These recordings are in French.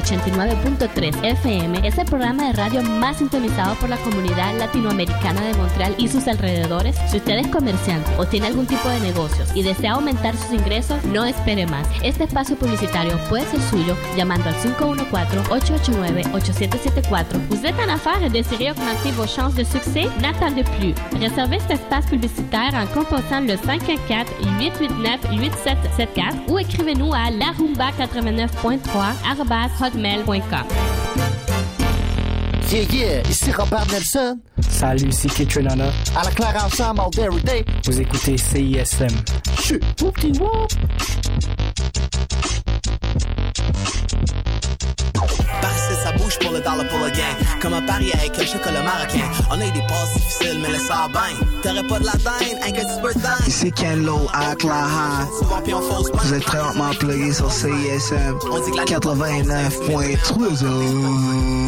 89.3 FM es el programa de radio más sintonizado por la comunidad latinoamericana de Montreal y sus alrededores? Si usted es comerciante o tiene algún tipo de negocios y desea aumentar sus ingresos, no espere más. Este espacio publicitario puede ser suyo llamando al 514-889-8774. Vous êtes en affaires et désirez augmenter vos chances de succès? N'attendez plus. Réservez cet espace publicitaire en composant le 514-889-8774 ou écrivez-nous à larumba89.3 hotmail.com. Yeah, yeah, ici Robert Nelson. Salut, c'est Kitrenana. À la claire ensemble, all day, every day. Vous écoutez CISM. Chut. Passer sa bouche pour le dollar pour le gain. Comme un pari avec le chocolat marocain. On a eu des passes difficiles, mais le ça bien. T'aurais pas de la dinde, un que tu peux dingue. Ici Ken Lo à Claha. Souvent, puis on fausse Vous êtes présentement plugué sur CISM 89.3.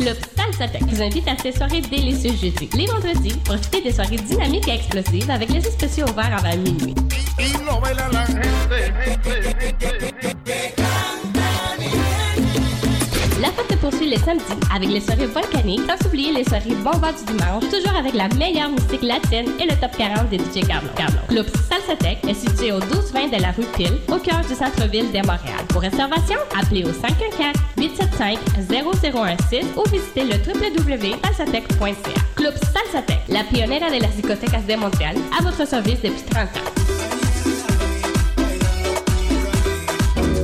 Club Salsatec vous invite à ces soirées délicieuses jeudi. Les vendredis, profitez des soirées dynamiques et explosives avec les spéciaux ouverts avant minuit. Poursuit les samedis avec les soirées volcaniques, sans oublier les soirées bombas du dimanche, toujours avec la meilleure musique latine et le top 40 des DJ Carlo. Carlo. Club Salsatec est situé au 1220 de la rue Pile, au cœur du centre-ville de Montréal. Pour réservation, appelez au 514-875-0016 ou visitez le www.salsatec.ca. Club Salsatec, la pionnière de las discotecas de Montréal, à votre service depuis 30 ans.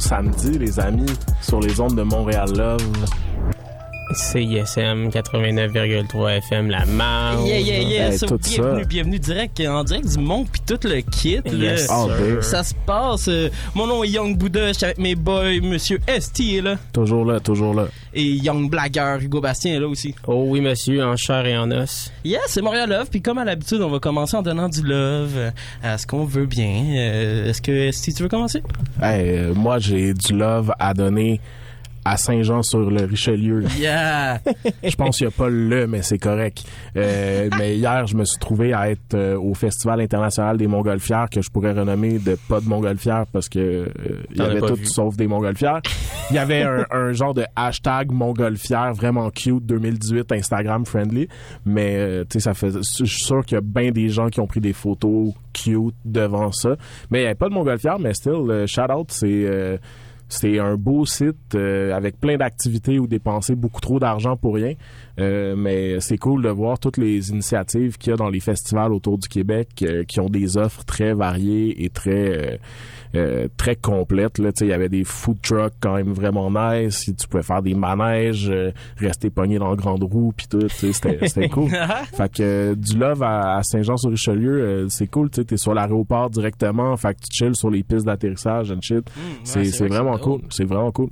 Samedi, les amis, sur les ondes de Montréal Love. CISM 89,3 FM, la marge. Yeah, yeah, yeah. Hey, So, tout bienvenue, ça. bienvenue direct, en direct du monde puis tout le kit. là. Yes, All sir. day. Ça se passe. euh, mon nom est Young Buddha, je suis avec mes boys, Monsieur ST est là. Toujours là, toujours là. Et Young Blagueur, Hugo Bastien est là aussi. Oh oui, monsieur, en chair et en os. Yes, c'est Montréal Love. Puis comme à l'habitude, on va commencer en donnant du love euh, à ce qu'on veut bien. Euh, Est-ce que ST, tu veux commencer? Hey, euh, moi, j'ai du love à donner à Saint-Jean sur le Richelieu. Yeah! je pense qu'il n'y a pas le mais c'est correct. Euh, mais hier, je me suis trouvé à être euh, au Festival international des Montgolfières que je pourrais renommer de pas de Montgolfières parce que euh, il y avait tout vu. sauf des Montgolfières. Il y avait un, un genre de hashtag Montgolfière vraiment cute 2018 Instagram friendly, mais euh, tu sais ça fait je suis sûr qu'il y a bien des gens qui ont pris des photos cute devant ça. Mais il n'y avait pas de Montgolfière, mais still shout out c'est euh, c'est un beau site euh, avec plein d'activités où dépenser beaucoup trop d'argent pour rien. Euh, mais c'est cool de voir toutes les initiatives qu'il y a dans les festivals autour du Québec euh, qui ont des offres très variées et très euh, euh, très complètes. Là, Tu sais, il y avait des food trucks quand même vraiment nice. Tu pouvais faire des manèges, euh, rester pogné dans la grande roue puis tout. C'était cool. fait que du love à, à Saint-Jean-sur-Richelieu, euh, c'est cool. Tu t'es sur l'aéroport directement. Fait que tu chilles sur les pistes d'atterrissage and shit. c'est c'est c'est vrai que vraiment cool. C'est vraiment cool.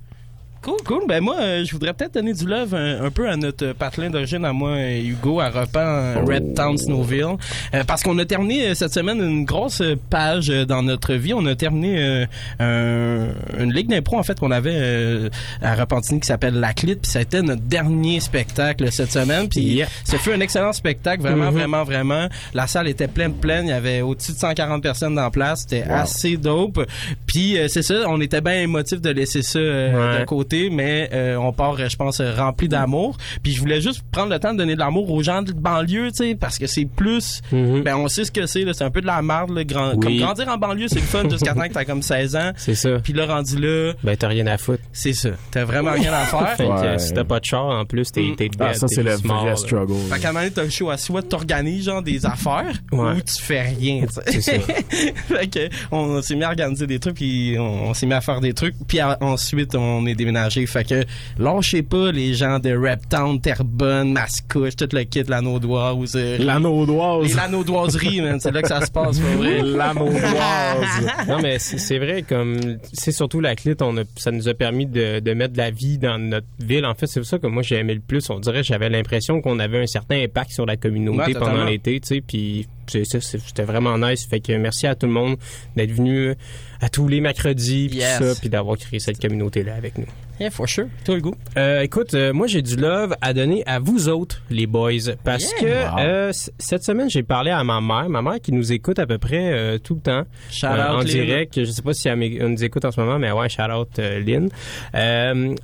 Cool, cool. Ben moi, euh, je voudrais peut-être donner du love un, un peu à notre patelin d'origine, à moi, Hugo, à Repan, euh, Red Town, Snowville. Euh, parce qu'on a terminé euh, cette semaine une grosse page euh, dans notre vie. On a terminé euh, un- une ligue d'impro, en fait, qu'on avait euh, à Repentigny qui s'appelle La Clip. Puis ça a été notre dernier spectacle cette semaine. Puis Yeah. ça fut un excellent spectacle, vraiment, Mhm. vraiment, vraiment. La salle était pleine, pleine. Il y avait au-dessus de 140 personnes dans la place. C'était Wow. assez dope. Puis euh, c'est ça, on était bien émotifs de laisser ça euh, Ouais. de côté, mais euh, on part, je pense, rempli d'amour. Puis je voulais juste prendre le temps de donner de l'amour aux gens de banlieue, tu sais, parce que c'est plus, ben on sait ce que c'est, là, c'est un peu de la merde, là, grand, Oui. comme grandir en banlieue, c'est le fun jusqu'à temps que t'as comme 16 ans. C'est ça. Puis là, rendu là, Ben, t'as rien à foutre. c'est ça, t'as vraiment rien à faire. Fait que Ouais. si t'as pas de char, en plus, t'es Mm. t'es. Ah, ça, c'est le mort, vrai là. struggle. Fait qu'à un moment donné, t'as le choix, soit t'organises genre des affaires Ouais. ou tu fais rien, tu sais. C'est ça. fait que on s'est mis à organiser des trucs puis on, on s'est mis à faire des trucs puis à- ensuite on est déménagé. Fait que lâchez pas les gens de Reptown, Terrebonne, Mascouche, tout le kit, l'anneau d'oise. euh, L'anneau les d'oise. l'anneau d'oiserie, man. C'est là que ça se passe, pas vrai? L'anneau d'oise. non, mais c'est c'est vrai, comme, c'est surtout la clit, on a, ça nous a permis de, de mettre de la vie dans notre ville. En fait, c'est ça que moi j'ai aimé le plus. On dirait, j'avais l'impression qu'on avait un certain impact sur la communauté Ouais, pendant l'été, tu sais, puis c'était vraiment nice. Fait que merci à tout le monde d'être venu à tous les mercredis, puis Yes. tout ça, puis d'avoir créé cette communauté-là avec nous. Yeah, for sure. Toi, Hugo? Euh, écoute, euh, moi j'ai du love à donner à vous autres, les boys, parce Yeah. que Wow. euh, cette semaine j'ai parlé à ma mère, ma mère qui nous écoute à peu près euh, tout le temps, Shout euh, out, en Lynn. direct. Je sais pas si elle, nous écoute en ce moment, mais ouais, shout out euh, Lynn. Euh,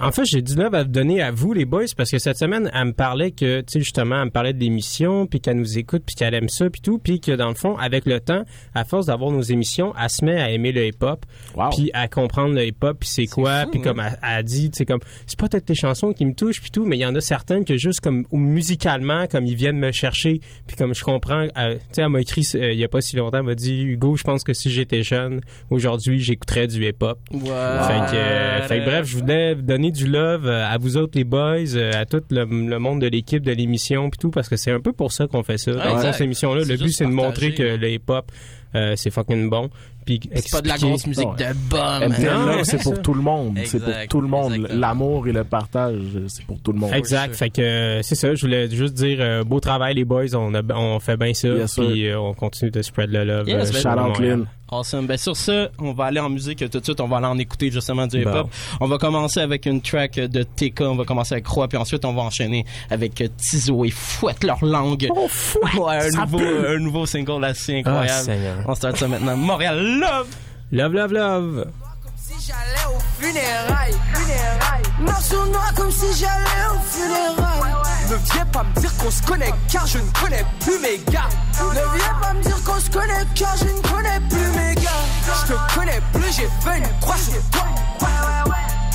en fait, j'ai du love à donner à vous, les boys, parce que cette semaine, elle me parlait que, tu sais, justement, elle me parlait de l'émission, puis qu'elle nous écoute, puis qu'elle aime ça, puis tout, puis que dans le fond, avec le temps, à force d'avoir nos émissions, elle se met à aimer le hip-hop, Wow. puis à comprendre le hip-hop, puis c'est quoi, fou, puis hein. comme elle a dit, sais, comme, c'est pas toutes tes chansons qui me touchent, puis tout, mais il y en a certaines que juste comme, ou musicalement, comme ils viennent me chercher, puis comme je comprends, euh, tu sais, elle m'a écrit euh, il y a pas si longtemps, elle m'a dit, Hugo, je pense que si j'étais jeune, aujourd'hui, j'écouterais du hip-hop. Ouais. Fait que, euh, fait que bref, je voulais donner du love euh, à vous autres les boys, à tout le, le monde de l'équipe de l'émission puis tout parce que c'est un peu pour ça qu'on fait ça. Dans fond, exact. cette émission là, C'est le but c'est de montrer que le hip-hop euh, c'est fucking bon puis C'est pas de la grosse musique Ouais. de bum. MTL Non, Love, c'est pour tout le monde. C'est pour tout le monde. L'amour et le partage, c'est pour tout le monde. Exact. Fait que euh, c'est ça. Je voulais juste dire euh, beau travail les boys. On a on fait bien ça. Yes, puis euh, on continue de spread le love. Yes, euh, ben, Shout out. Lynn. Awesome. Ben sur ça, on va aller en musique tout de suite. On va aller en écouter justement du Bon. hip-hop. On va commencer avec une track de TK. On va commencer avec Croix, puis ensuite on va enchaîner avec Tizo et Fouette leur langue. Oh, ouais, un nouveau, un nouveau single assez Ah, incroyable. Seigneur. on start ça maintenant. Montréal Love. Love love love. si j'allais au funérailles. funérailles. Marche sur moi comme si j'allais au funérailles. Ne viens pas me dire qu'on se connaît car je ne connais plus mes gars. Ne viens pas me dire qu'on se connaît car je ne connais plus mes gars. Je te connais plus, j'ai fait une croix sur toi.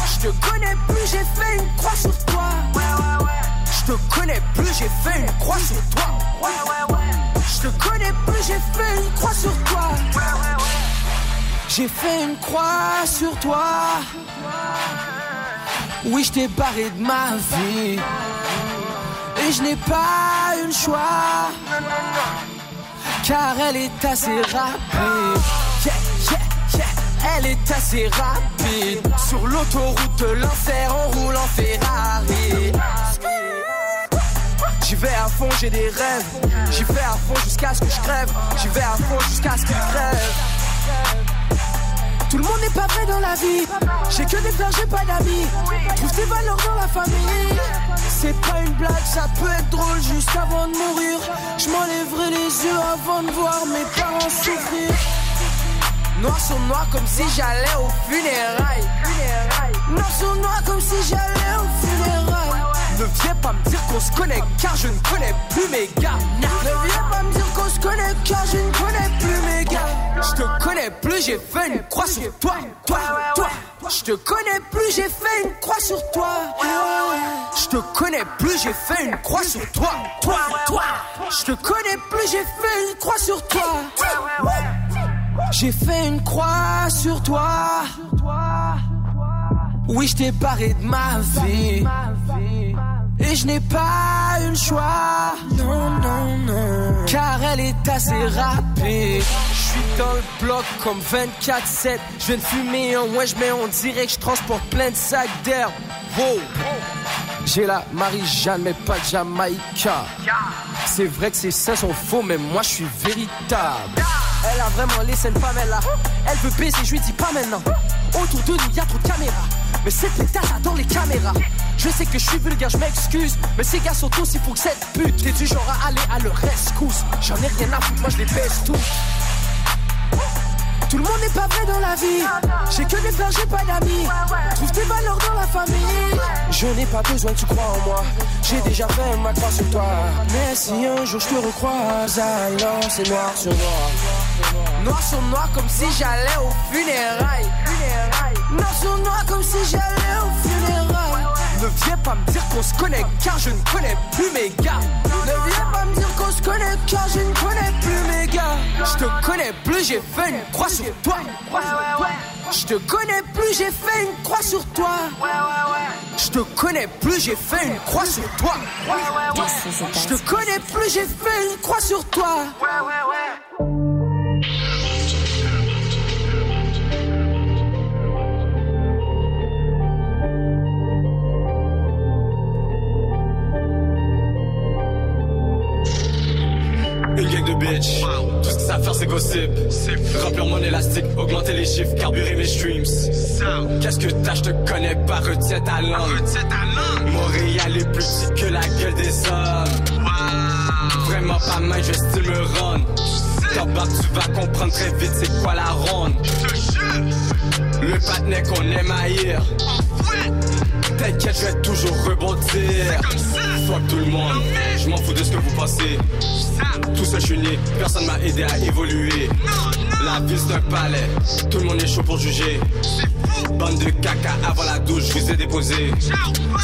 Je te connais plus, j'ai fait une croix sur toi. Je te connais plus, j'ai fait une croix sur toi. Je te connais plus, j'ai fait une croix sur toi. J'ai fait une croix sur toi. Oui, je t'ai barré de ma vie. Et je n'ai pas eu le choix. Car elle est assez rapide. Elle est assez rapide. Sur l'autoroute de l'enfer, on roule en Ferrari. J'y vais à fond, j'ai des rêves. J'y vais à fond jusqu'à ce que je crève. J'y vais à fond jusqu'à ce qu'il crève. Tout le monde n'est pas vrai dans la vie. J'ai que des fleurs, j'ai pas d'amis. Trouve tes valeurs dans la famille. C'est pas une blague, ça peut être drôle juste avant de mourir. Je m'enlèverai les yeux avant de voir mes parents souffrir. Noir sur noir comme si j'allais au funérailles. Noir sur noir comme si j'allais. Ne viens pas me dire qu'on se connaît car je ne connais plus mes gars. Ne viens pas me dire qu'on se connaît car je ne connais plus mes gars. Je te connais plus, j'ai fait une croix sur toi, toi, toi. Je te connais plus, j'ai fait une croix sur toi. Je te connais plus, j'ai fait une croix sur toi, toi, toi. Je te connais plus, j'ai fait une croix sur toi. J'ai fait une croix sur toi. Oui, je t'ai barré de ma vie. Et je n'ai pas eu le choix. Non, non, non. Car elle est assez rapide. Je suis dans le bloc comme 24-7. Je viens de fumer un wesh, mais on dirait que je transporte plein de sacs d'herbe. Wow. J'ai la Marie-Jeanne, mais pas de Jamaïca. C'est vrai que ces seins sont faux, mais moi je suis véritable. Elle a vraiment les scènes Pamela. Elle veut baiser, je lui dis pas maintenant. Autour de nous, y a trop de caméras. Mais cette pétasse dans les caméras. Je sais que je suis vulgaire, je m'excuse. Mais ces gars sont tous, il faut que cette pute. T'es du genre à aller à leur rescousse. J'en ai rien à foutre, moi je les baisse tous. Tout le monde n'est pas vrai dans la vie. J'ai que des fleurs, j'ai pas d'amis. Trouve tes valeurs dans la famille. Je n'ai pas besoin tu crois en moi. J'ai déjà fait ma croix sur toi. Mais si un jour je te recroise, alors c'est noir sur noir. Noir sur noir comme si j'allais au funérailles. Noir comme si j'allais au funérailles. Ne viens pas me dire qu'on se connaît car je ne connais plus mes gars. Ne viens pas me dire qu'on se connaît car je ne connais plus mes gars. Je te connais plus, j'ai fait une croix sur toi. Je te connais plus, j'ai fait une croix sur toi. Je te connais plus, j'ai fait une croix sur toi. Je te connais plus, j'ai fait une croix sur toi. Une gang de bitch, tout ce que ça faire c'est gossip. Remplir mon élastique, augmenter les chiffres, carburer mes streams. Qu'est-ce que t'as, je te connais pas, retiens ta langue Montréal est plus petit que la gueule des hommes. Vraiment pas mal, je still me T'en bas, tu vas comprendre très vite c'est quoi la ronde. Le patinet qu'on aime haïr T'inquiète, je vais toujours rebondir. Fuck tout le monde, je m'en fous de ce que vous pensez. Tout seul, je suis né, personne m'a aidé à évoluer. La vie, c'est un palais, tout le monde est chaud pour juger. Bande de caca avant la douche, je vous ai déposé.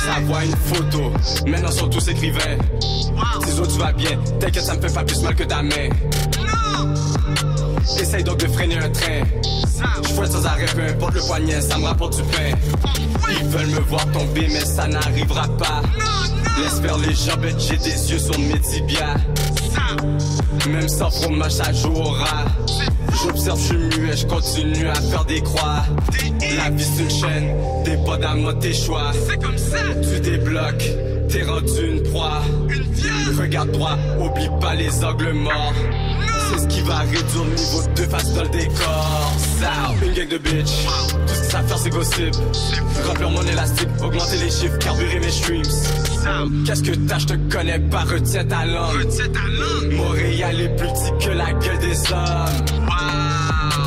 Ça voit une photo, maintenant sont tous écrivains. Ciseaux, tu vas bien, t'inquiète, ça me fait pas plus mal que ta main. Essaye donc de freiner un train. Je sans arrêt, peu importe le poignet, ça me rapporte du pain. Ils veulent me voir tomber, mais ça n'arrivera pas. Laisse faire les jambettes, j'ai des yeux sur mes tibias. Même sans fromage, ça jouera. J'observe, je suis muet, je continue à faire des croix. La vie c'est une chaîne, t'es pas moi tes choix. C'est comme ça. Tu débloques, t'es rendu une proie. Regarde droit, oublie pas les angles morts. Va réduire le niveau de face dans le décor. Une gang de bitch. Tout ce que ça faire, c'est gossip. Remplir mon élastique, augmenter les chiffres, carburer mes streams. Qu'est-ce que t'as, je te connais pas, retiens ta langue. Montréal est plus petit que la gueule des hommes.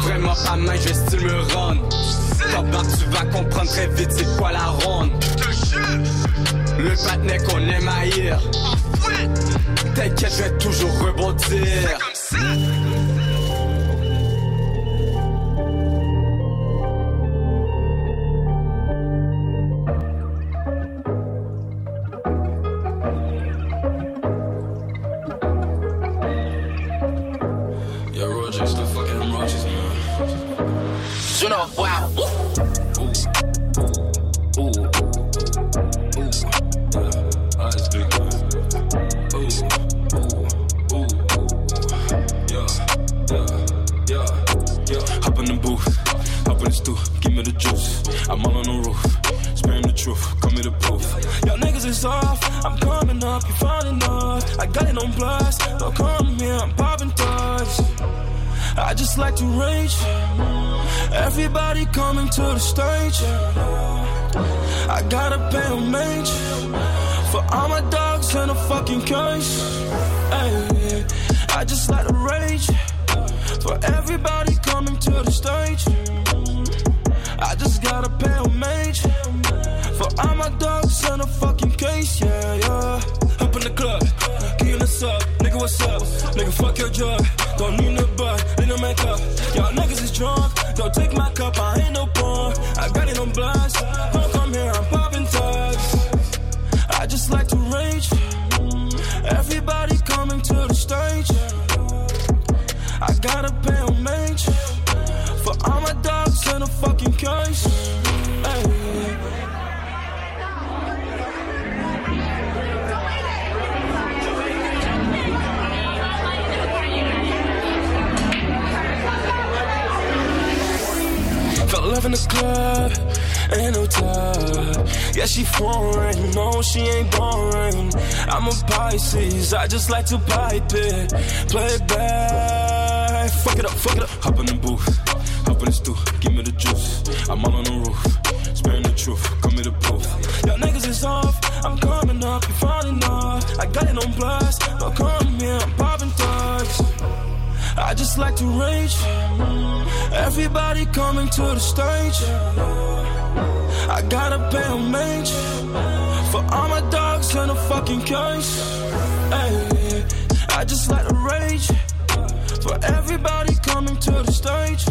Vraiment pas mal, je still me rendre. Top tu vas comprendre très vite c'est quoi la ronde. Le patinet qu'on aime haïr. T'inquiète, je vais toujours rebondir. I got it on blast. Don't come here, I'm popping tags. I just like to rage. Everybody coming to the stage. I gotta pay homage for all my dogs in a fucking cage. Hey, I just like to rage for everybody coming to the stage. I just gotta pay homage for all my dogs in a club, ain't no time. Yeah, she foreign, no, she ain't boring. I'm a Pisces, I just like to pipe it, play it back. Fuck it up, fuck it up. Hop in the booth, hop in the stool, give me the juice. I'm all on the roof, sparing the truth, come me the proof. Y'all niggas is off, I'm coming up, you falling off. I got it on blast, don't come here, I'm popping tags. I just like to rage. Everybody coming to the stage. I gotta pay homage for all my dogs in a fucking cage. Hey, I just like to rage for everybody coming to the stage.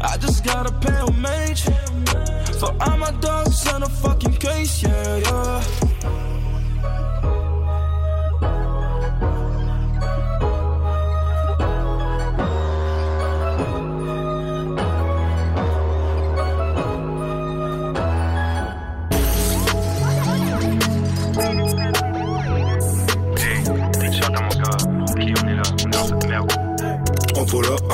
I just gotta pay homage for all my dogs in a fucking case. Yeah, yeah.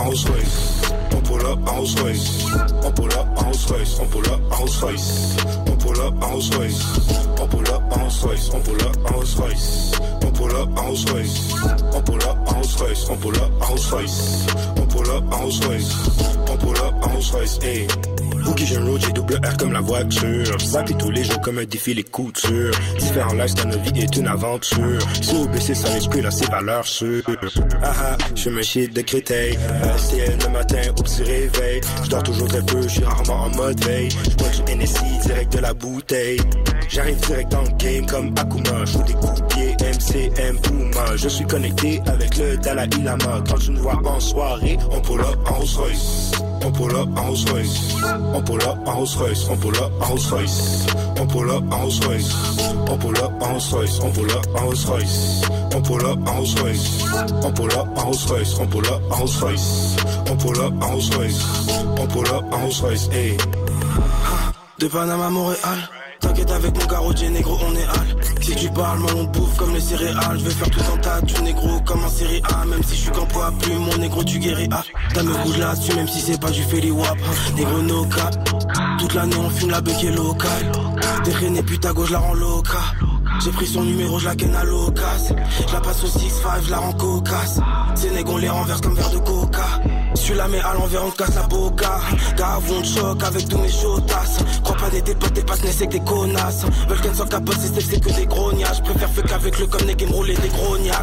Rolls Royce. On pull up en Rolls Royce. On pull up en Rolls Royce. On pull up en Rolls Royce. On pull up en Rolls Royce. On pull up en Rolls Royce. On pull up en Rolls Royce. On pull up en Rolls Royce. On pull up Rolls-Royce, Pampola à Rolls-Royce, Pampola à Rolls-Royce, Pampola à Rolls-Royce, hey. Boogie Jeune Road, j'ai double R comme la voiture. J'sacre tous les jours comme un défi les coutures. Différents lives dans nos vies est une aventure. Si vous baissez sans esprit, là c'est valeur sûre. Ah ah, je me chie de Créteil. Euh, LCL le matin au petit réveil. J'dors toujours très peu, j'suis rarement en mode veille. J'bois du NSI direct de la bouteille. J'arrive direct dans le game comme Akuma, j'joue des coups MCM Puma. Je suis connecté avec le Dalai Lama. Quand tu nous vois en soirée, on pull en Rolls Royce. On pull en Rolls Royce. On pull en Rolls Royce. On pull en Rolls Royce. On pull en Rolls. On pull en Rolls. On pull en Rolls Royce. On pull en Rolls. On pull en Rolls. On pull en Rolls. On pull en Rolls Royce. On pull en Rolls Royce. De Panama à Montréal. T'inquiète avec mon garrodier négro, parles, moi on bouffe comme les céréales. Je vais faire tout en tas du négro comme en série A. Même si je suis qu'en poids plus, mon négro tu guéris A. T'as me bouge là-dessus, même si c'est pas du Feli Wap. Négro no cap. Toute l'année on fume la bec locale. Détraîné putain gauche, la rends loca. J'ai pris son numéro, je la ken à l'occasion. Je la passe au 6-5, je la rends cocasse. Ces négros les renverse comme verre de coca. Suis la mets à l'envers, on casse la boca. Gavon de choc avec tous mes chotasses. Crois pas des tes potes, tes passes, c'est que des connasses. Qu'elle soit capote, c'est c'est que des grognages. Préfère fuck avec le comme des game rouler des grognats.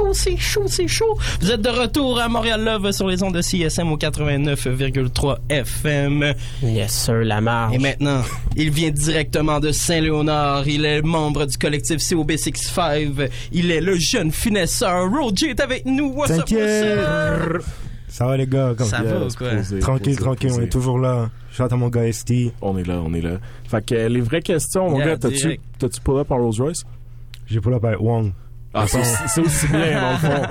Chaud, c'est chaud, c'est chaud. Vous êtes de retour à Montréal Love sur les ondes de CSM au 89,3 FM. Yes, sir, la marge. Et maintenant, il vient directement de Saint-Léonard. Il est membre du collectif COB65. Il est le jeune finesseur. Roger est avec nous. What's up, what's up? Ça va les gars? Comme Ça va, quoi? Tranquille, tranquille, on est toujours là. Shout à mon gars ST. On est là, on est là. Fait que euh, les vraies questions, mon Yeah, gars, t'as-tu, t'as-tu pull up en Rolls Royce? J'ai pull up avec Wong. Ah, c'est aussi- c'est bien, dans le fond.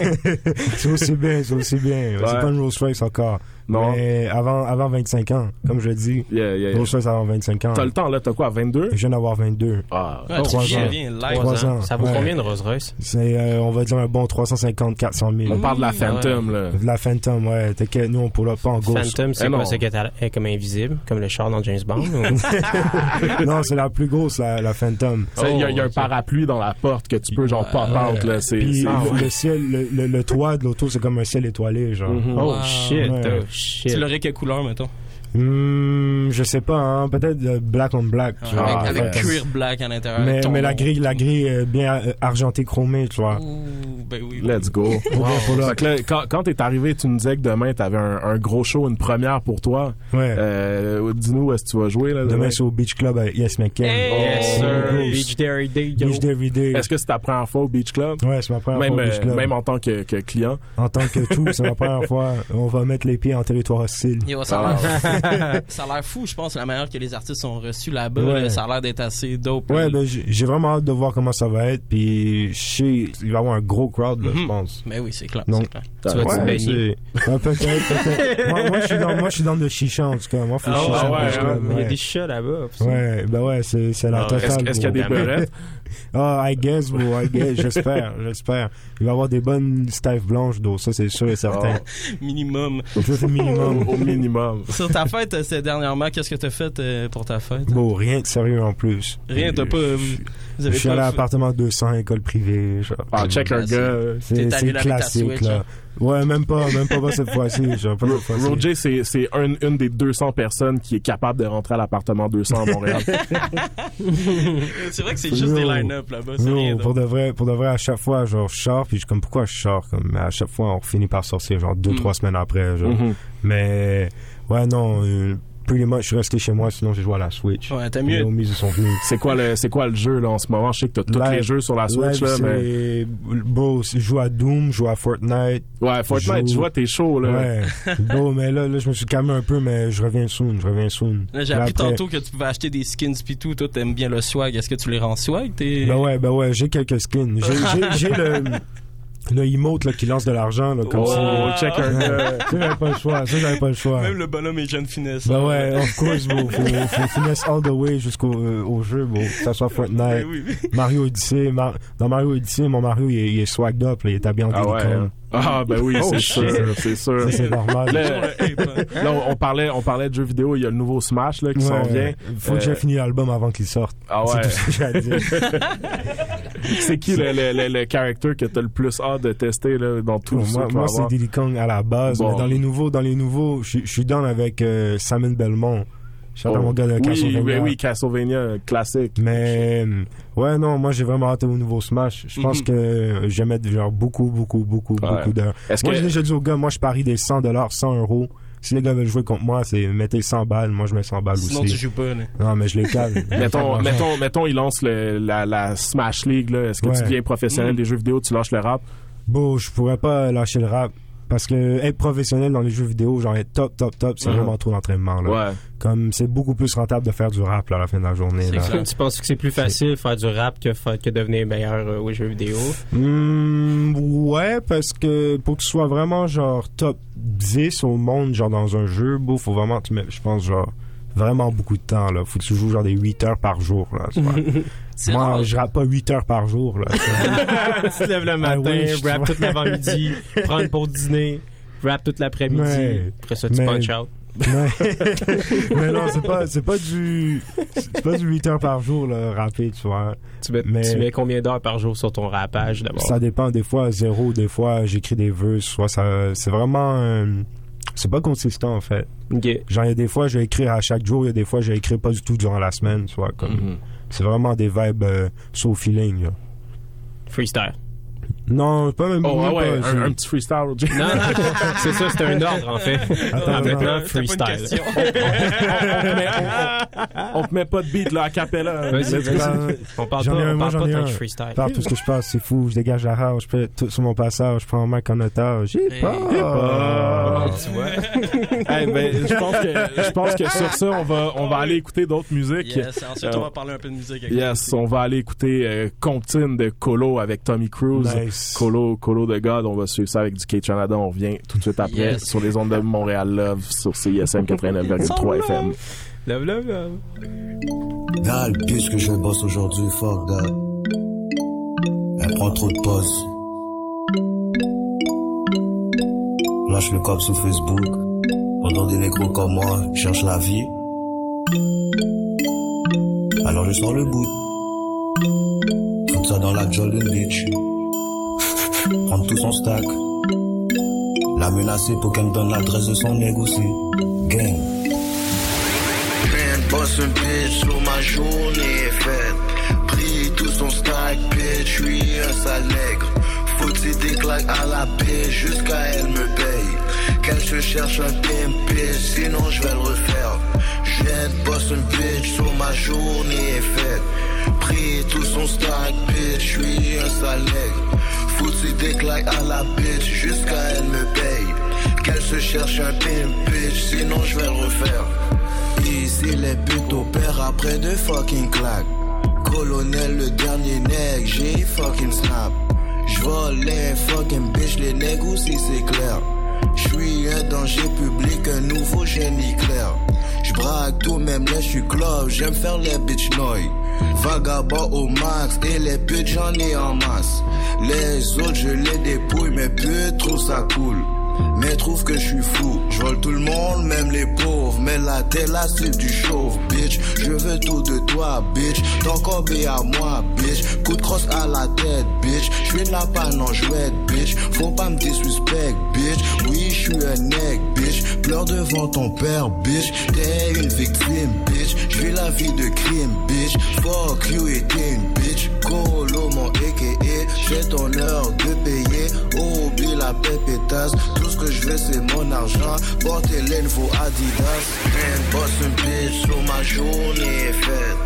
c'est aussi bien, c'est aussi bien. C'est Ouais. pas une Rolls Royce encore. Non. Mais avant, avant 25 ans, comme je dis. Yeah, yeah, yeah. Rolls Royce avant 25 ans. T'as le temps, là, t'as quoi, 22? Je viens d'avoir 22. Ah, Ouais, tu Trois viens, ans. viens, live. Trois Trois ans. ans. Ça vaut ouais. combien une Rolls Royce? C'est, euh, on va dire un bon 350, 400 000. On parle de la Ah Phantom, là. De la Phantom, ouais. T'inquiète, nous, on up pas en gauche. Phantom, c'est Eh quoi? C'est qu'elle est comme invisible, comme le char dans James Bond? ou- non, c'est la plus grosse, la, la Phantom. Il y a, il y a un ok. parapluie dans la porte que tu peux, genre, pop out, là. C'est, Puis c'est- le, le ciel, le, le- le toit de l'auto, c'est comme un ciel étoilé, genre. Mhm. Oh Wow. shit, Ouais. oh shit. Tu l'aurais quelle couleur, mettons? Hmm, je sais pas, hein, peut-être euh, black on black. tu vois. avec avec Ouais. cuir black à l'intérieur. Mais, la grille, la grille bien euh, argentée chromée, tu vois. Ouh, ben oui. Let's go. Wow. Fait que là, quand, quand t'es arrivé, tu nous disais que demain, t'avais un, un gros show, une première pour toi. Ouais. Euh, dis-nous où est-ce que tu vas jouer, là, demain. Demain, c'est au Beach Club avec Yes McCann. Yes, Oh, sir. gross. Beach Dairy Day, yo. Beach Every Day. Est-ce que c'est ta première fois au Beach Club? Ouais, c'est ma première Même, fois au Beach Club. même en tant que, que client. En tant que tout, c'est ma première fois. On va mettre les pieds en territoire hostile. Yo, ça ça a l'air fou, je pense, la manière que les artistes sont reçus là-bas. Ouais. là, Ça a l'air d'être assez dope. Ouais, ben, j'ai vraiment hâte de voir comment ça va être. Puis, je sais, il va y avoir un gros crowd, là, je Mhm. pense. Mais oui, c'est clair. Donc, c'est clair. Tu vas te baigner. moi, moi, je suis dans, le chicha, en tout cas. Moi, faut Ah chicha ouais, Il y a des chats là-bas. Ouais, ben ouais, c'est c'est la Ah, totale. Est-ce qu'il y a des beurettes? Ah, I guess, bro, I guess, j'espère, j'espère. Il va y avoir des bonnes staffs blanches, d'eau, ça c'est sûr et certain. Minimum. Ça c'est minimum. Au minimum. Sur ta fête, euh, cette dernièrement, qu'est-ce que t'as fait euh, pour ta fête? Bon, rien de sérieux en plus. Rien, t'as pas. euh, vous Je suis allé à l'appartement 200, école privée. Genre. Ah, check un Ah, c'est- gars. C'est c'est classique, Switch, là. Ouais, même pas, même pas, pas cette fois-ci. Roger, c'est, c'est un- une des 200 personnes qui est capable de rentrer à l'appartement 200 à Montréal. c'est vrai que c'est juste des line-up là-bas, c'est Yo, rien pour de vrai, pour de vrai, à chaque fois, genre, je sors, puis je comme, pourquoi je sors? Comme, à chaque fois, on finit par sortir, genre, deux, Mm. trois semaines après, genre. Mhm. Mais, ouais, non, euh, pretty much, je suis resté chez moi, sinon j'ai joué à la Switch. Ouais, t'as Les mieux. homies, ils sont venus. C'est quoi le, c'est quoi le jeu, là, en ce moment? Je sais que t'as tous les jeux sur la Switch, Live, là, mais. c'est- Bro, je joue à Doom, je joue à Fortnite. Ouais, Fortnite, joue- je vois tes shows, là. Ouais. Bon, mais là, là, je me suis calmé un peu, mais je reviens soon, je reviens soon. Là, j'ai appris après- tantôt que tu pouvais acheter des skins pis tout. Toi, t'aimes bien le swag. Est-ce que tu les rends swag? T'es... Ben ouais, ben ouais, j'ai quelques skins. J'ai- J'ai j'ai le, le emote là, qui lance de l'argent, là, comme Oh, ça. check un Ça, j'avais pas le choix. Ça, j'avais pas le choix. Même le bonhomme est jeune finesse. Ben hein. ouais, of course, bro. Faut, faut finesse all the way jusqu'au euh, au jeu, bro. Que ça soit Fortnite, Ben oui, oui. Mario Odyssey. Mar- dans Mario Odyssey, mon Mario, il est, il est swagged up, là, il est habillé en Ah ouais. Hein. Ah, ben oui, Oh, c'est sûr, c'est sûr. C'est normal. Là, là, on, parlait, on parlait de jeux vidéo, il y a le nouveau Smash, là, qui s'en Ouais, vient. Faut que Euh, j'ai fini l'album avant qu'il sorte. Ah C'est ouais. tout ce que j'ai à dire. c'est qui le, le, le, le character que t'as le plus hâte de tester, là, dans tout ce moi, moi c'est? Diddy Kong à la base, Bon. mais dans les nouveaux, dans les nouveaux, je suis down avec euh, Simon Belmont. Shout Oh. mon gars de oui, Castlevania. oui, oui, Castlevania, classique. Mais ouais, non, moi j'ai vraiment hâte au nouveau Smash. Je pense Mhm. que je vais mettre genre beaucoup, beaucoup, beaucoup, Ouais. beaucoup d'heures. Est-ce Moi que- j'ai déjà dit aux gars, moi je parie des 100 dollars, 100 euros. Si les gars veulent jouer contre moi, c'est mettez 100 balles. Moi je mets 100 balles Sinon, aussi. tu joues pas, là. Non, mais je les cale. mettons, mettons, mettons, il lance le, la, la Smash League, là. Est-ce que tu deviens professionnel Mm. des jeux vidéo, tu lâches le rap? Bon, je pourrais pas lâcher le rap. Parce que être professionnel dans les jeux vidéo, genre être top, top, top, c'est Mhm. vraiment trop d'entraînement. Là. Ouais. Comme c'est beaucoup plus rentable de faire du rap là, à la fin de la journée. Là. Tu penses que c'est plus facile de faire du rap que, devenir meilleur euh, aux jeux vidéo? Hmm, ouais, parce que pour que tu sois vraiment genre top 10 au monde, genre dans un jeu, beau, faut vraiment, tu mets, je pense, genre vraiment beaucoup de temps. Là. Faut que tu joues genre des 8 heures par jour. Là, Moi, rare. je rappe pas 8 heures par jour. Là, tu te lèves le matin, wish, tu rap vois. tout l'avant-midi, prendre pour dîner, rap toute l'après-midi. Ouais. Après ça, tu Mais- punch out. Mais, mais non, c'est pas, c'est pas du, c'est pas du 8 heures par jour, là, rapper, tu vois. Tu mets, Mais- tu mets combien d'heures par jour sur ton rappage d'abord? Ça dépend, des fois zéro, des fois j'écris des vœux, soit ça, c'est vraiment, euh, c'est pas consistant en fait. Ok. Genre, il y a des fois, je vais écrire à chaque jour, il y a des fois, je vais écrire pas du tout durant la semaine, tu vois, comme, Mhm. c'est vraiment des vibes euh, so feeling. Freestyle. Non, pas même. Oh, ah ouais, pas, un, un petit freestyle. Non, non, c'est ça, c'est un ordre, en fait. Attends, maintenant, freestyle. on, te met, on- on- on te met pas de beat là à capella. On parle J'en pas, un, on moi, parle j'en pas ai tant un. de freestyle. Par tout ce que je passe, c'est fou. Je dégage la rage. Je fais tout sur mon passage. Je prends un mec en otage. J'ai pas. Ah. Tu vois? Hey, ben, je pense que je pense que sur ça on va on va aller écouter d'autres musiques. Yes, ensuite on va parler un peu de musique. avec Yes, on va aller écouter euh, Comptine de Colo avec Tommy Cruise. Colo, Colo de God. On va suivre ça avec du K-Canada. On revient tout de suite après Yes. sur les ondes de Montréal Love sur CISM 89,3 FM. Love, love, love. Dalle, puisque je bosse aujourd'hui, fuck that. Elle prend trop de pauses. Lâche le cop sur Facebook. Pendant des négros comme moi cherchent la vie. Alors je sors le bout. Foutre ça dans la Jordan Beach. Prendre tout son stack. La menacer pour qu'elle me donne l'adresse de son négocié. Gang. Man, boss un bitch, sur ma journée est faite. Pris tout son stack, bitch, j'suis un sale nègre. Faut-il des claques à la paix jusqu'à elle me paye. Qu'elle se cherche un bitch, sinon je vais le refaire. J'viens de boss un bitch, sur ma journée est faite. Pris tout son stack, bitch, j'suis un sale des claques à la bitch jusqu'à elle me paye. Qu'elle se cherche un pimp, bitch, sinon je vais le refaire. Ici les putes opèrent après de fucking claques. Colonel le dernier nègre, j'ai fucking snap. J'vole les fucking bitch, les nègres aussi c'est clair. J'suis un danger public, un nouveau génie clair. J'braque tout, même les j'suis club, j'aime faire les bitch noy. Vagabond au max, et les putes j'en ai en masse. Les autres je les dépouille, mais putes trop ça coule. Mais trouve que je suis fou, je tout le monde, même les pauvres. Mais la t'es la cible du chauve, bitch. Je veux tout de toi, bitch. Est à moi, bitch. Coup de crosse à la tête, bitch. Je suis la panne en jouette, bitch. Faut pas me disrespect, bitch. Oui, je suis un nègre, bitch. Pleure devant ton père, bitch. T'es une victime, bitch. Je la vie de crime, bitch. Fuck you et t'es une bitch. Colo j'ai ton heure de payer. Oublie la pépétasse. Tout ce que je veux c'est mon argent. Les nouveaux Adidas. Man, boss un bitch sur ma journée est faite.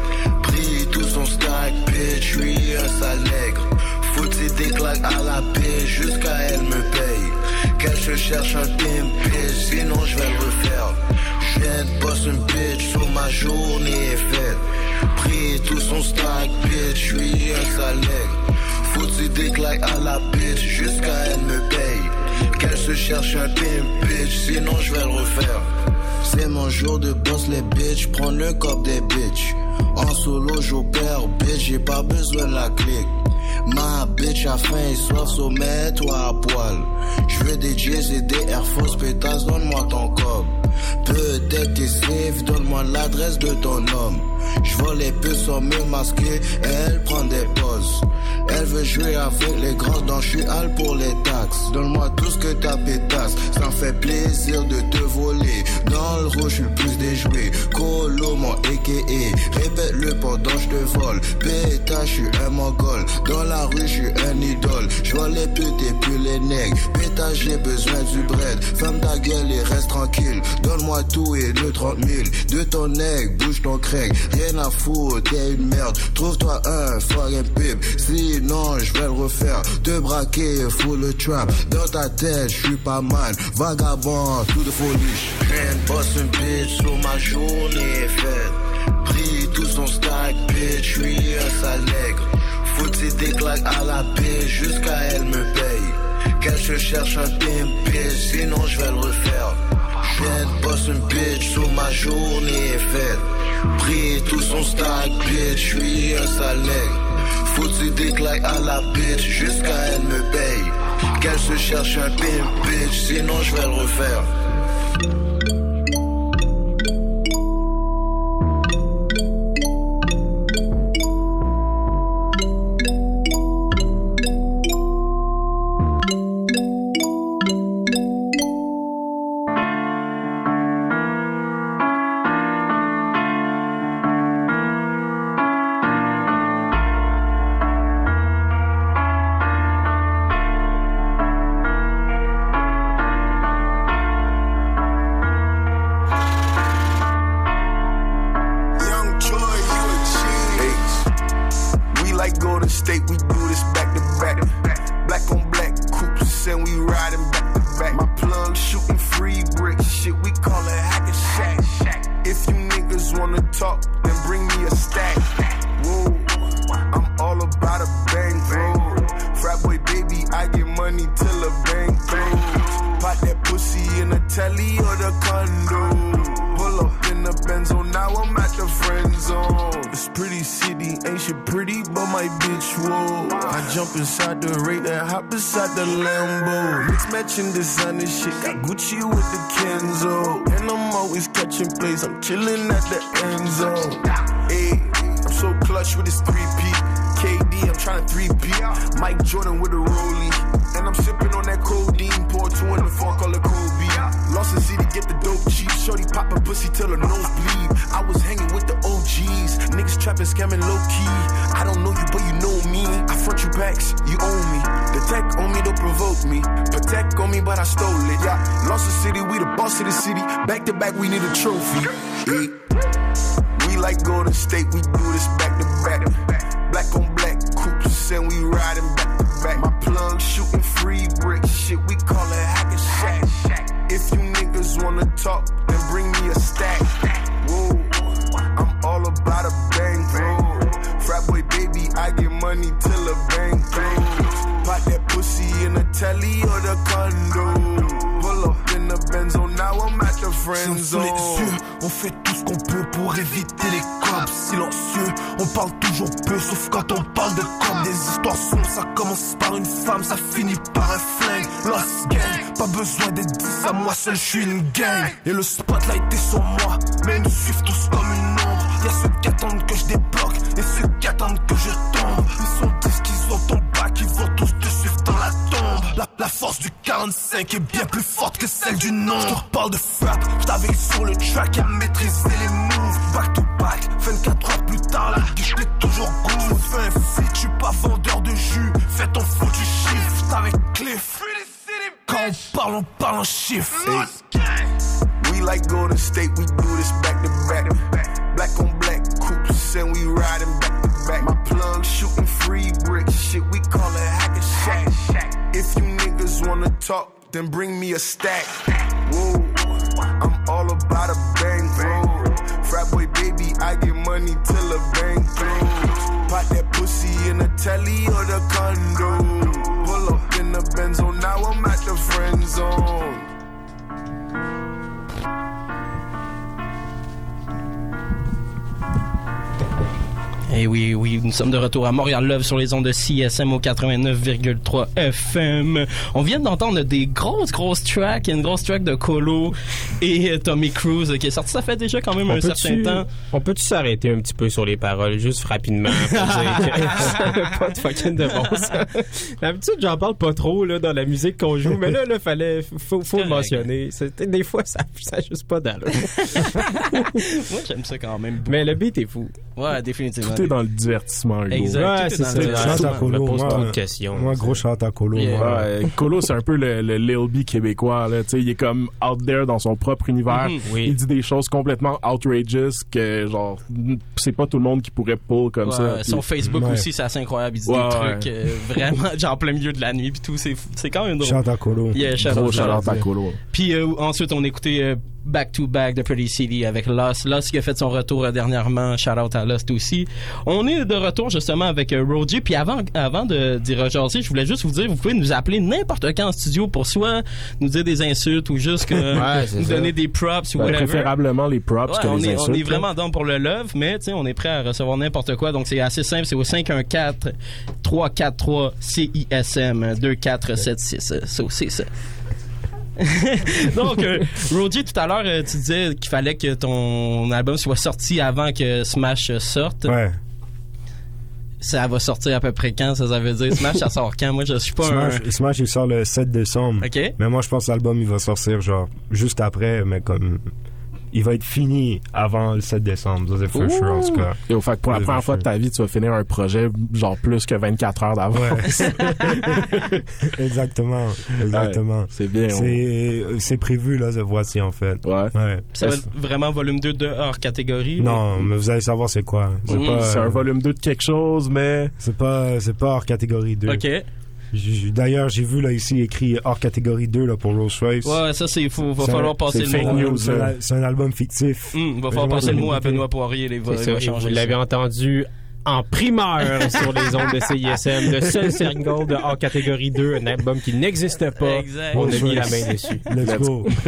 Pris tout son stack, bitch. J'suis un sale nègre. Des claques à la paix jusqu'à elle me paye. Qu'elle se cherche un pimp, bitch. Sinon je vais le refaire. J'viens de boss un bitch sur ma journée est faite. Pris tout son stack, bitch. J'suis un sale nègre. Faut-il des claques à la bitch jusqu'à elle me paye. Qu'elle se cherche un pimp, bitch, sinon je vais le refaire. C'est mon jour de boss les bitch, prendre le cop des bitch. En solo j'opère, bitch, j'ai pas besoin de la clique. Ma bitch a faim et soif, sommet toi à poil. Je veux des J's et des Air Force pétasses, donne-moi ton cop. Peut-être t'es safe, donne-moi l'adresse de ton homme. Je les peu sans me masquer, elle prend des pauses. Elle veut jouer avec les grands dents, je suis hal pour les taxes. Donne-moi tout ce que t'as pétasse, ça me fait plaisir de te voler. Dans le rouge, je suis plus déjoué. Colo, mon aka, pendant je te vole. Pétasse, je suis un mongol. Dans la rue, je suis un idole. Je vois les putes et puis les nègres. Pétasse, j'ai besoin du bread. Ferme ta gueule et reste tranquille. Donne-moi tout et de 30 000. De ton nègre, bouge ton craig. Rien à foutre, t'es une merde. Trouve-toi un fucking pip. Sinon, je vais le refaire. Te braquer, full le trap. Dans ta tête, je suis pas mal. Vagabond, tout de folie. Rien boss un bitch sur ma journée faite. Pris tout son stack, bitch, je suis un sale. Faut-il des claques à la paix jusqu'à elle me paye. Qu'elle se cherche un pimp, bitch, sinon je vais le refaire. Viens de boss un bitch sur ma journée est faite. Pris tout son stack, bitch, je suis un sale. Faut-il des claques à la bitch jusqu'à elle me paye. Qu'elle se cherche un pimp, bitch, sinon je vais le refaire. Jump inside the rate and hop inside the Lambo. Mix matching designer shit, got Gucci with the Kenzo. And I'm always catching plays, I'm chilling at the end zone. Hey, I'm so clutch with this 3P. KD, I'm trying to 3P. Mike Jordan with a rollie. And I'm sipping on that codeine. Pour two in the four, call it Kobe. Lost the city, get the dope cheap. Shorty pop a pussy till her nose bleed. I was hanging with the OGs. Niggas trapping, scamming low key. I don't know you, but you know front you backs, you own me. The tech on me don't provoke me. Protect on me, but I stole it. Yeah, lost the city, we the boss of the city. Back to back, we need a trophy. We like Golden State, we do this back to back. Black on black coupes, and we riding back to back. My plug shooting free bricks, shit, we call it hack and shack. If you niggas wanna talk, then bring me a stack. Money till a bang throw. Pop that pussy in the telly or the condo. Pull up in the Benzo, now I'm at the friend Si on zone. fait tout ce qu'on peut pour éviter les cops silencieux. On parle toujours peu, sauf quand on parle de cops. Des histoires sombres, ça commence par une femme, ça finit par un flingue. Lost gang, pas besoin d'être dit à moi seul, je suis une gang. Et le spotlight est sur moi, mais ils nous suivent tous comme une ombre. Y'a ceux qui attendent que je débloque, et ceux qui attendent que je tombe. Ils sont dix qu'ils ont ton bac, ils vont tous te suivre dans la tombe. La, la force du 45 est bien plus forte que celle du nom. Je te reparle de frappe, je t'avais sur le track à maîtriser les moves. Back to back, 24 heures plus tard, la guiche t'es toujours good. Fais un feat, je suis pas vendeur de jus. Fais ton foutu chiffre, avec Cliff. Quand on parle, on parle en chiffres. Stack. Nous sommes de retour à Montréal Love sur les ondes de CSM au 89,3 FM. On vient d'entendre des grosses, grosses tracks. Une grosse track de Colo et euh, Tommy Cruise qui est sorti. Ça fait déjà quand même un certain temps. On peut-tu s'arrêter un petit peu sur les paroles, juste rapidement, pour dire que ça avait pas de fucking de bon sens. D'habitude, j'en parle pas trop, là, dans la musique qu'on joue, mais là, là, fallait, faut, faut le mentionner. Des fois, ça, ça a juste pas d'allure. Moi, j'aime ça quand même. Mais le beat est fou. Ouais, définitivement. Tout est dans le divertissement, Hugo. Exact. Ouais, c'est ça. Chante à Colo, Me pose moi, trop de questions. Moi, gros chante à Colo. Yeah. Ouais, Colo, c'est un peu le, le Lil B québécois. Là. Tu sais, Il est comme out there dans son propre univers. Mhm. Oui. Il dit des choses complètement outrageous que, genre, c'est pas tout le monde qui pourrait pull comme Ouais, ça. Son Puis- Facebook Ouais. aussi, c'est assez incroyable. Il dit Ouais, des ouais. trucs euh, vraiment, genre en plein milieu de la nuit, puis tout. C'est quand même drôle. Chante à Colo. Yeah. Puis euh, ensuite, on écoutait euh, Back to Back de Pretty City avec Lost. Lost qui a fait son retour euh, dernièrement. Shout out à Lost aussi. On est de retour justement avec euh, Roger. Puis avant, avant de dire rejaser, je voulais juste vous dire, vous pouvez nous appeler n'importe quand en studio pour soit nous dire des insultes ou juste que Ouais, c'est nous ça. donner des props ou Ben, whatever. préférablement les props Ouais, que on, les est, insultes. on est vraiment dans pour le love, mais tu sais, on est prêt à recevoir n'importe quoi. Donc c'est assez simple, c'est au 514 343 CISM 2476. Ça c'est ça. Donc, euh, Roger, tout à l'heure, euh, tu disais qu'il fallait que ton album soit sorti avant que Smash sorte. Ouais. Ça va sortir à peu près quand, ça, ça veut dire? Smash, ça sort quand? Moi, je suis pas Smash, un... Smash, il sort le 7 décembre. OK. Mais moi, je pense que l'album, il va sortir genre juste après, mais comme il va être fini avant le 7 décembre. Ça, c'est for sure, en tout cas. Et au fait, que pour la première fois de ta vie, tu vas finir un projet genre plus que 24 heures d'avance. Exactement. Exactement. c'est bien. C'est, c'est prévu, là, cette fois-ci, en fait. Ouais. Ça va être vraiment volume 2 de hors catégorie. Non, mais vous allez savoir c'est quoi. C'est pas, C'est un volume 2 de quelque chose, mais. C'est pas, c'est pas hors catégorie 2. Ok. J- D'ailleurs, j'ai vu là ici écrit hors catégorie 2 là, pour Rolls Royce. Ouais, ça, c'est fou. Va C'est falloir passer le fake mot. news, C'est un- c'est un album fictif. Hum, va falloir passer le mot à. Benoît Poirier. Les va, il changer vous l'avez entendu en primeur sur les ondes de CISM, le seul single de hors catégorie 2, un album qui n'existe pas. Exact. On a mis la main dessus. Let's go.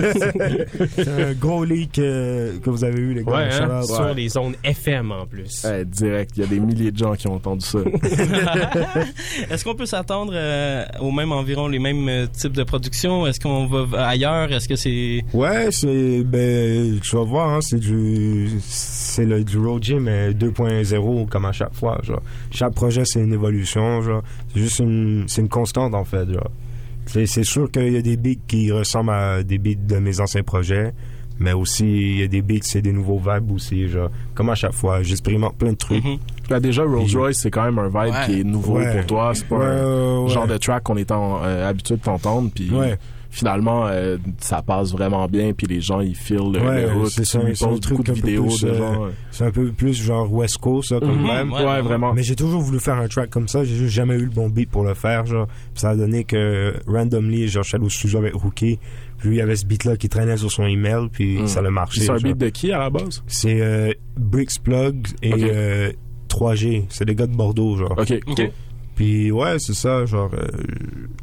c'est un gros leak euh, que vous avez eu, les gars. Ouais, hein, sur les ondes FM en plus. Ouais, direct, il y a des milliers de gens qui ont entendu ça. Est-ce qu'on peut s'attendre euh, au même environ les mêmes euh, types de production Est-ce qu'on va ailleurs? Est-ce que c'est Ouais, c'est ben tu vas voir hein, c'est du c'est le du road gym mais 2.0 comme à chaque fois, genre. Chaque projet c'est une évolution, genre. C'est juste une c'est une constante en fait, genre. C'est c'est sûr qu'il y a des beats qui ressemblent à des beats de mes anciens projets, mais aussi il y a des beats c'est des nouveaux vibes aussi, genre. Comme à chaque fois, j'expérimente plein de trucs. Là, déjà, Rolls Royce, c'est quand même un vibe Ouais. qui est nouveau Ouais. pour toi. C'est pas Ouais, un ouais, genre de track qu'on est en- euh, habitué de t'entendre. Puis Ouais. Finalement, euh, ça passe vraiment bien. Puis les gens, ils filent le, Ouais, le c'est ça, poses beaucoup truc de un peu vidéos plus, de euh, genre. C'est un peu plus genre West Coast, ça, comme Mhm. même. Ouais, Ouais, vraiment. Mais j'ai toujours voulu faire un track comme ça. J'ai juste jamais eu le bon beat pour le faire, genre. Puis ça a donné que, randomly, genre, j'allais au studio avec Rookie. Puis lui, il y avait ce beat-là qui traînait sur son email, puis Mhm. ça a marché. C'est un beat de qui à la base? C'est euh, Bricks Plug et Ok. euh, 3G. C'est des gars de Bordeaux, genre. Ok, ok. Puis ouais, c'est ça, genre. euh,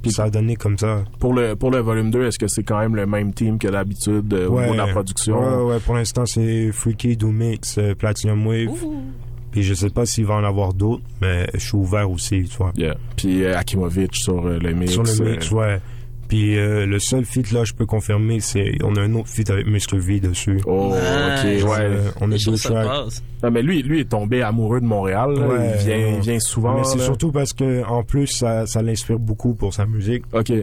puis ça a donné comme ça. Pour le, pour le volume 2, est-ce que c'est quand même le même team que d'habitude euh, au niveau de la production? Ouais, ouais, pour l'instant, c'est Freaky, Doomix, euh, Platinum Wave. Puis je sais pas s'il va en avoir d'autres, mais je suis ouvert aussi, tu vois. Yeah. Puis euh, Akimovic sur euh, le mix. Sur le euh, mix, ouais. Puis euh, le seul feat là, je peux confirmer, c'est on a un autre feat avec Mr. V dessus. Oh, ok, ouais. Euh, on a deux tracks. Ah, mais lui, lui est tombé amoureux de Montréal. là. Ouais, il, vient, ouais. il vient souvent. Mais c'est là. surtout parce que en plus ça, ça l'inspire beaucoup pour sa musique. Ok.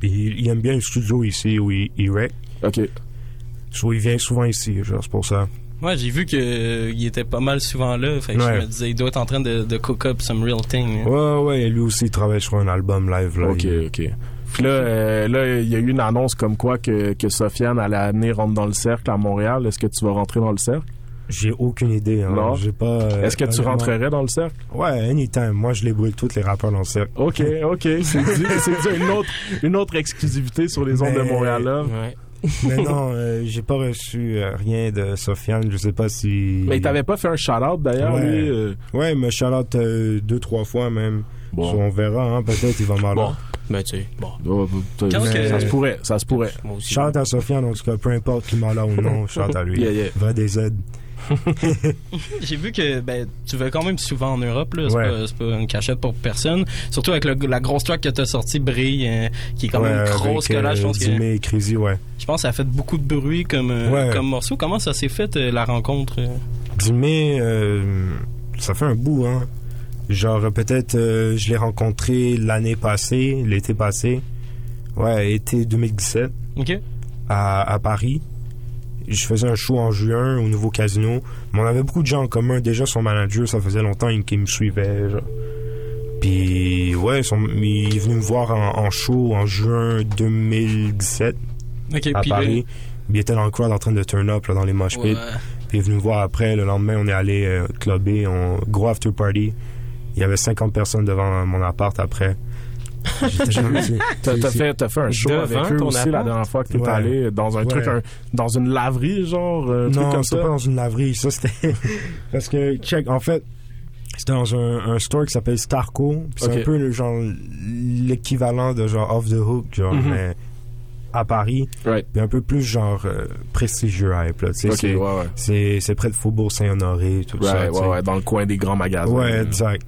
Puis il, il aime bien le studio ici où il, il rec. Ok. So, il vient souvent ici, genre c'est pour ça. Ouais, j'ai vu que euh, il était pas mal souvent là. Fait que Ouais. je me disais, il doit être en train de, de cook up some real thing. hein. Ouais, ouais, lui aussi il travaille sur un album live là. Ok, Il- ok. Puis là, euh, là, il y a eu une annonce comme quoi que, que Sofiane allait venir rentrer dans le cercle à Montréal. Est-ce que tu vas rentrer dans le cercle? J'ai aucune idée. Hein. Non. J'ai pas. euh, Est-ce que tu honnêtement. rentrerais dans le cercle? Ouais, anytime. Moi, je les brûle tous les rappeurs dans le cercle. Ok, ok. C'est dit, c'est dit une autre, une autre exclusivité sur les ondes de Mais- Montréal. là. Mais non, euh, j'ai pas reçu euh, rien de Sofiane. Je sais pas si. Mais il t'avait pas fait un shout-out d'ailleurs, Ouais. lui. euh? Ouais, il me shout-out euh, deux, trois fois même. Bon. So, on verra, hein. Peut-être il va Bon, ben tu sais, bon. Ça, que- se pourrait, ça se pourrait. Moi aussi. Shout à Sofiane, en tout cas, peu importe qui m'en là ou non, shout à lui. Yeah, yeah. Vrai des aides. J'ai vu que ben, tu vas quand même souvent en Europe, là. C'est Ouais. pas, c'est pas une cachette pour personne. Surtout avec le- la grosse track que t'as sortie, Brille, euh, qui est quand Ouais, même une grosse collage. je euh, pense que- Dimé et Crazy, ouais. Je pense que ça a fait beaucoup de bruit comme, euh, Ouais. comme morceau. Comment ça s'est fait, euh, la rencontre? euh? Dimé, euh, ça fait un bout, hein. Genre, peut-être, euh, je l'ai rencontré l'année passée, l'été passé. Ouais, été 2017. OK. À, à Paris. Je faisais un show en juin au nouveau casino. Mais on avait beaucoup de gens en commun. Déjà, son manager, ça faisait longtemps qu'il me suivait. Genre. Puis, ouais, son- il est venu me voir en, en show en juin 2017 OK, à Paris. Il était dans le crowd en train de turn up là, dans les mosh pits. Ouais. Puis il est venu me voir après. Le lendemain, on est allé euh, clubber. On... Gros after party. Il y avait 50 personnes devant mon appart après. J'étais jamais- c'est- T'as fait, t'as fait un show Devant avec eux aussi la appart? dernière fois que t'es Ouais. allé dans un Ouais. truc, un- dans une laverie, genre, un truc Non, comme c'était ça? pas dans une laverie. Ça, c'était. Parce que, check, en fait, c'était dans un, un store qui s'appelle Starco. C'est un peu le genre l'équivalent de genre Off the Hook, genre, Mhm. mais à Paris. Puis un peu plus genre euh, prestigieux hype, là. tu sais, Ok, c'est, ouais, près de Faubourg Saint-Honoré, tout Ouais, ça. ouais, dans le coin des grands magasins. Ouais, exact.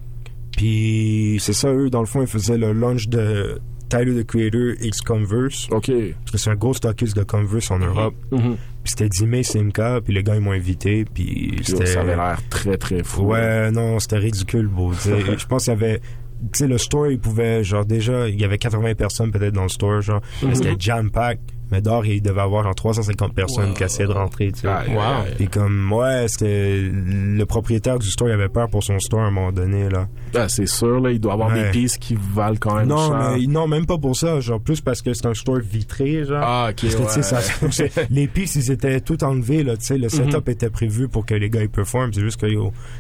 Puis c'est ça, eux, dans le fond, ils faisaient le launch de Tyler, the Creator, X Converse. OK. Parce que c'est un gros stockiste de Converse en Europe. Mhm. Puis c'était Dime Simca, puis les gars, ils m'ont invité, puis c'était... Ça avait l'air très, très fou. Ouais, non, c'était ridicule, beau. Je pense qu'il y avait... Tu sais, le store, il pouvait, genre, déjà, il y avait 80 personnes peut-être dans le store, genre. Mhm. C'était jam-pack. Mais dehors, il devait avoir genre 350 personnes qui essayaient de rentrer, tu sais. Aïe. Et comme, ouais, c'était... Le propriétaire du store, il avait peur pour son store à un moment donné, là. Ah, c'est sûr, là, il doit avoir Ouais. des pistes qui valent quand même Non, cher. mais, non, même pas pour ça. Genre, plus parce que c'est un store vitré, genre. Ah, ok, que, ouais. ça les pistes, ils étaient tout enlevés, là. Tu sais, le setup Mhm. était prévu pour que les gars, ils performent. C'est juste que,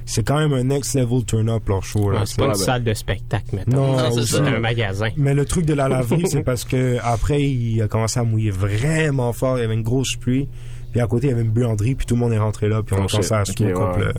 c'est quand même un next level turn-up, leur show, là. Ouais, c'est pas une salle de spectacle, maintenant. Non, c'est c'est un magasin. Mais le truc de la laverie, c'est parce que après il a commencé à mouiller vraiment fort. Il y avait une grosse pluie. Puis à côté, il y avait une buanderie. Puis tout le monde est rentré là. Puis on Oh, a commencé à Ok, up ouais.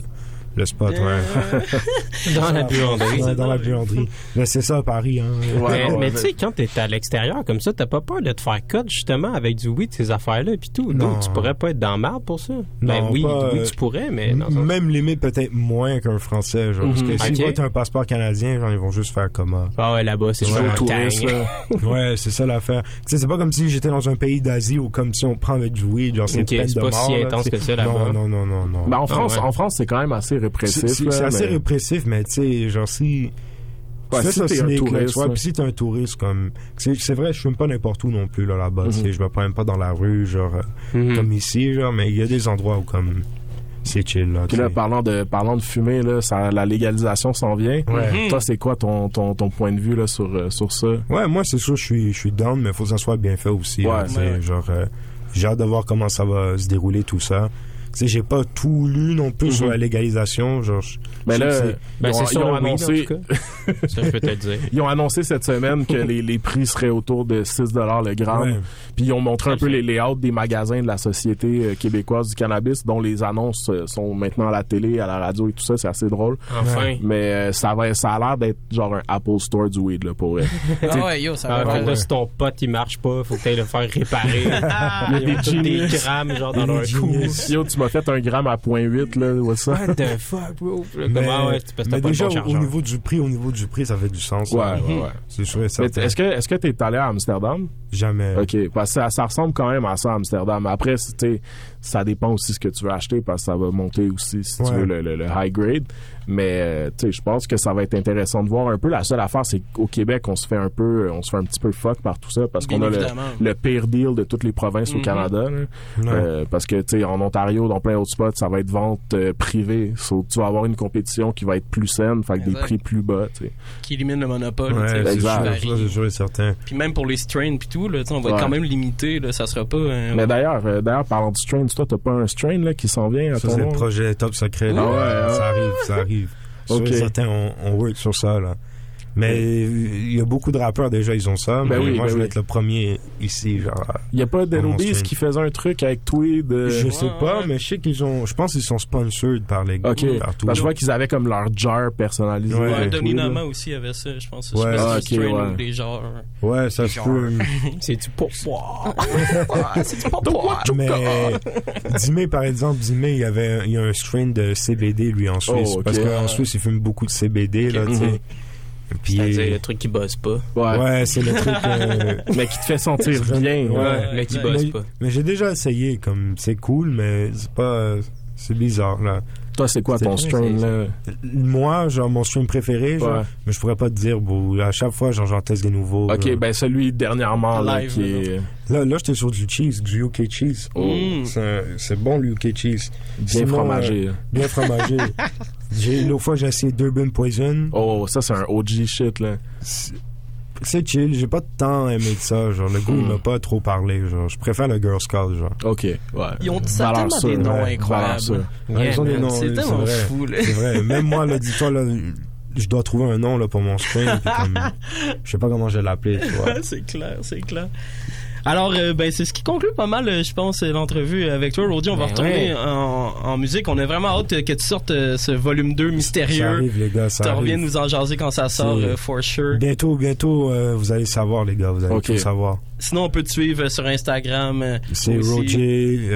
Le, spot. Ouais. Dans la buanderie. Ouais, dans la buanderie. Mais c'est ça, à Paris. Hein. mais mais tu sais, quand t'es à l'extérieur comme ça, t'as pas peur de te faire cut justement avec du weed, ces affaires-là, puis tout. Non. Donc, tu pourrais pas être dans le marde pour ça. ben Non, oui, pas, oui, euh, tu pourrais, mais dans Même limite peut-être moins qu'un Français. Genre, Parce Mhm. que si Ok. tu as un passeport canadien, genre, ils vont juste faire comment. Ah ouais, là-bas, c'est Ouais, juste un touriste, ouais, c'est ça l'affaire. Tu sais, c'est pas comme si j'étais dans un pays d'Asie ou comme si on prend avec du weed, genre c'est Ok, peine c'est de pas mort. si intense que ça, là-bas. Non, non, non, non, non. Ben, en, Ah, France, en France, c'est quand même assez répressif. C'est assez mais- répressif, mais tu sais, genre si. Ouais, si ça t'es un touriste, là. si t'es un touriste, comme. C'est c'est vrai, je fume pas n'importe où non plus, là, là-bas. tu sais, Mhm. Je me prends pas dans la rue, genre, euh, Mhm. comme ici, genre, mais il y a des endroits où, comme. C'est chill, là. Puis tu là, sais. parlant de, parlant de fumer, là, ça, la légalisation s'en vient. Ouais. Toi, c'est quoi ton, ton, ton point de vue là, sur, euh, sur ça? Ouais, moi, c'est sûr, je suis, je suis down, mais faut que ça soit bien fait aussi. Ouais, là, ouais. Genre, euh, j'ai hâte de voir comment ça va se dérouler, tout ça. Tu j'ai pas tout lu non plus sur Mhm. la légalisation. Genre, Mais je là, Ben, ils ont, ils ont annoncé, en tout cas. Ça, je peux te le dire. ils ont annoncé cette semaine que les, les prix seraient autour de 6 le gramme. Ouais. Puis ils ont montré un peu les layouts des magasins de la Société euh, québécoise du cannabis, dont les annonces euh, sont maintenant à la télé, à la radio et tout ça. C'est assez drôle. Enfin. Mais euh, ça, va, ça a l'air d'être genre un Apple Store du weed, là, pour vrai. Ah ouais, yo, ça Ah, va. que là, si ton pote il marche pas, faut que t'ailles le faire réparer. Il y a des des grammes genre dans leur cou. Yo, tu m'as fait un gramme à 0.8, là, what's ça? What the fuck, bro? Mais, Comment, ouais, parce que t'as mais déjà, bon au, niveau du prix, au niveau du prix, ça fait du sens. Ouais, ouais, ouais. C'est sûr et Mais certain. Est-ce que est-ce que t'es allé à Amsterdam? Jamais. OK, parce que ça, ça ressemble quand même à ça à Amsterdam. Après, c'est- tu sais, ça dépend aussi ce que tu veux acheter parce que ça va monter aussi si tu veux le, le- le high grade. Mais euh, tu sais, je pense que ça va être intéressant de voir un peu. La seule affaire, c'est qu'au Québec, on se fait un peu, on se fait un petit peu fuck par tout ça parce qu'on a le, le pire deal de toutes les provinces au Mhm. Canada. Euh, parce que tu sais, en Ontario, dans plein d'autres spots, ça va être vente euh, privée. So, tu vas avoir une compétition qui va être plus saine, fait que des prix plus bas. Qui élimine le monopole. Ouais, c'est exact. sûr, varie. ça, c'est sûr et certain. Puis même pour les strains puis tout, là, on va Ouais. être quand même limité. Là, ça sera pas. Mais d'ailleurs, euh, d'ailleurs, parlant du strain, toi, t'as pas un strain là qui s'en vient à Ça, ton c'est le projet top secret. là. Ah ouais, hein? Ça arrive, ça arrive. Sûr Ok. et certain, on, on work sur ça, là. Mais il y a beaucoup de rappeurs déjà, ils ont ça. Ben mais oui, moi, ben je vais oui. être le premier ici, genre. Il y a pas stream. qui faisait un truc avec Tweed. euh, Je sais pas, mais je sais qu'ils ont. Je pense qu'ils sont sponsored par les Ok. partout. Je vois qu'ils avaient comme leur jar personnalisé. Ouais, Ouais, aussi avait ça, je pense. Ouais. Ah, si c'est ok, strain ouais. ou des genres. Ouais, ça se peut. C'est du pourpoint. c'est du pourpoint. Mais Dimé, par exemple, Dimé, il y avait il y a un strain de CBD, lui, en Suisse. Oh. Parce qu'en Suisse, il fume beaucoup de CBD, là, tu sais. C'est-à-dire le truc qui bosse pas. Ouais. ouais, c'est le truc. euh, Mais qui te fait sentir bien. Ouais. Ouais. Le qui bosse mais, pas. mais j'ai déjà essayé, comme, c'est cool, mais c'est pas. euh, C'est bizarre, là. Toi, c'est quoi ton strain là? Moi, genre, mon stream préféré, genre, Ouais. mais je pourrais pas te dire, bon, à chaque fois, genre, j'en teste des nouveaux. Ok, genre. ben celui dernièrement là, Live, qui est Là, là j'étais sur du cheese, du UK cheese. Oh. Mm. C'est bon, le UK cheese. bien Sinon, fromagé. euh, bien fromagé. j'ai L'autre fois, j'ai essayé Durban Poison. Oh, ça c'est un OG shit là. C'est- chill, j'ai pas tant aimé de ça. Genre, le goût, il Mm. m'a pas trop parlé. Genre, je préfère le Girl Scout, genre. Ok, ouais. Ils ont Valeur certainement des noms ouais, incroyables. Ouais, ils ont des noms, C'est c'est tellement vrai. fou, là. C'est vrai. Même moi, là, dis-toi, là, je dois trouver un nom, là, pour mon puis comme, je sais pas comment je vais l'appeler, tu vois. c'est clair, c'est clair. Alors, euh, ben, c'est ce qui conclut pas mal, euh, je pense, l'entrevue avec toi, Roger. On va Ben retourner ouais. en, en musique. On a vraiment hâte euh, que tu sortes euh, ce volume 2 Ça mystérieux. arrive, les gars, ça Tu reviens nous en jaser quand ça sort, for sure. Bientôt, bientôt, vous allez savoir, les gars. Vous allez Ok. tout savoir. Sinon, on peut te suivre sur Instagram. C'est. Roger,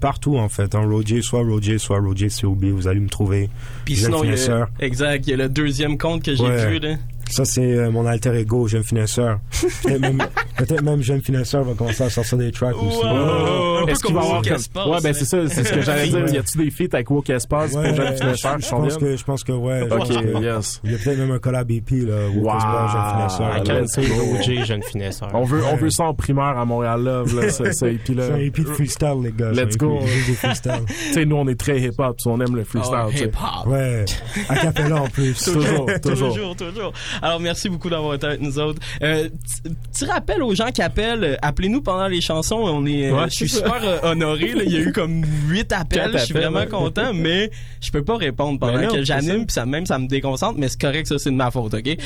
partout en fait. Hein, Roger, soit Roger, soit Roger COB, vous allez me trouver. Puis sinon, il y a, influenceurs. exact, il y a le deuxième compte que j'ai Ouais. vu, là. Ça, c'est euh, mon alter ego, jeune finesseur. Peut-être même, peut-être même jeune finesseur va commencer à sortir des tracks aussi. Un peu Est-ce qu'il va comme Woke. Espace, Ouais, ben hein. c'est ça, c'est ce que j'allais dire. Y a-tu des feats avec Woke Espace Ouais, pour Jeune je, Finesseur je pense que, je pense que, ouais. Ok, yes. Il y a peut-être même un collab EP, là. Woke Wow. Espace, jeune finesseur. OG, jeune finesseur. On veut, on veut ça en primaire à Montréal Love, là, ce, ce EP-là. C'est un EP de freestyle, les gars. Let's un go. Freestyle. tu sais, nous, on est très hip-hop, on aime le freestyle. Oh, tu sais. hip-hop. Ouais. A cappella en plus. Toujours, toujours. toujours, toujours. Alors, merci beaucoup d'avoir été avec nous autres. Euh, Petit rappel aux gens qui appellent, euh, appelez-nous pendant les chansons. On est, euh, Ouais, je suis super euh, honoré. là. Il y a eu comme huit appels. Je suis vraiment ouais. content, mais je peux pas répondre pendant Ben non, que j'anime. Puis ça même, ça me déconcentre. Mais c'est correct, ça, c'est de ma faute, ok?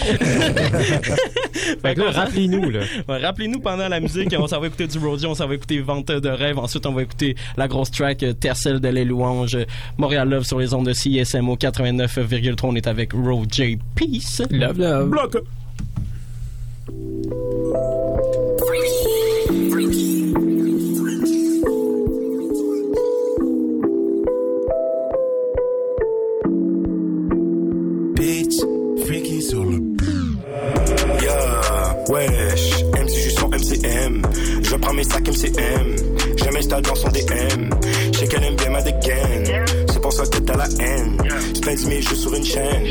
Fait que là, rappelez-nous, là. Ouais, Rappelez-nous pendant la musique, on s'en va écouter du Roger, on s'en va écouter Vente de rêve, ensuite on va écouter la grosse track euh, Tercel de les louanges, Montréal Love sur les ondes de CSMO 89,3. On est avec Roger Peace. Love, love. Bloc. Le Yeah, wesh, MC juste son MCM. Je prends mes sacs MCM. Je m'installe dans son DM. Je sais qu'elle aime bien ma dégaine. Pour ça que t'as la haine. Spends mes jeux sur une chaîne.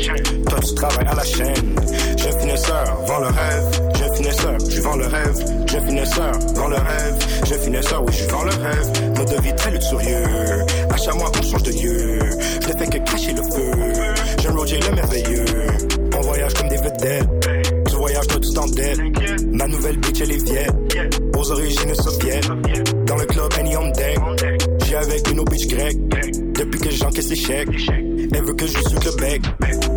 Toi, tu travailles à la chaîne. Jeune finesseur, vends le rêve. Jeune finesseur, je vends le rêve. Jeune finesseur, vends le rêve. Jeune finesseur, oui, je vends le rêve. Mode de vie très luxurieux. À chaque mois, on change de lieu. Je ne fais que cacher le feu. Jeune Roger le merveilleux. On voyage comme des vedettes. Tu voyages toi tout en dette. Ma nouvelle bitch elle est vieille. Aux origines soviètes. Dans le club Annie on deck. J'ai avec une autre bitch grecque. Depuis que j'encaisse les chèques. Elle veut que je suce le bec.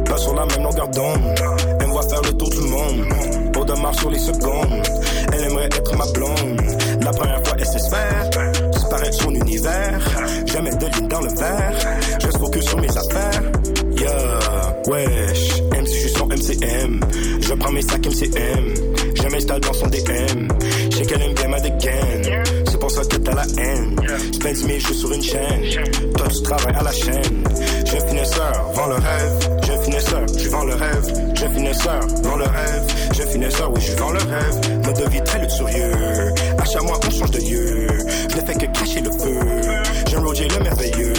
Pas sur la même longueur d'onde. Elle me voit faire le tour du monde. Pour de sur les secondes. Elle aimerait être ma blonde. La première fois elle sait se faire. Disparaître son univers. Jamais de ligne dans le verre. Je focus sur mes affaires. Yeah, wesh, MC juste son MCM. Je prends mes sacs MCM. Je m'installe dans son DM. Je sais qu'elle aime bien ma dégaine. Que t'as la haine. Spends mes jeux sur une chaîne. Toi tu travailles à la chaîne. Jeune finesseur, vends le rêve. Jeune finesseur, je vends le rêve. Jeune finesseur, vends le rêve. Jeune finesseur, oui, je vends le rêve. Mode de vie très luxurieux. À chaque mois, on change de lieu. Je ne fais que cacher le feu. Jeune Roger le merveilleux.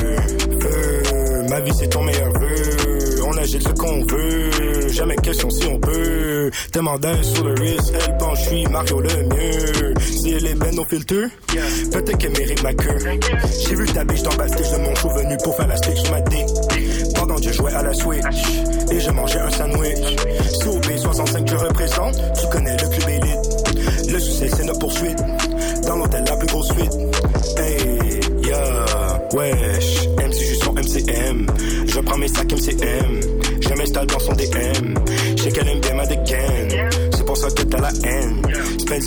Ma vie c'est ton meilleur vœu. On agite ce qu'on veut. Jamais question si on peut. D'un sur le risque. Elle pense, je suis Mario le mieux. Si elle est belle, nos filtres. Peut-être qu'elle mérite ma queue. J'ai vu ta biche dans backstage de mon show venu pour faire la stick sur ma dick. Pendant que je jouais à la Switch. Et je mangeais un sandwich. COP 65 je représente. Tu connais le club élite. Le succès c'est notre poursuite. Dans l'hôtel la plus grosse suite. Hey, yeah, wesh. MC juste son MCM. Je prends mes sacs MCM. Je m'installe dans son DM.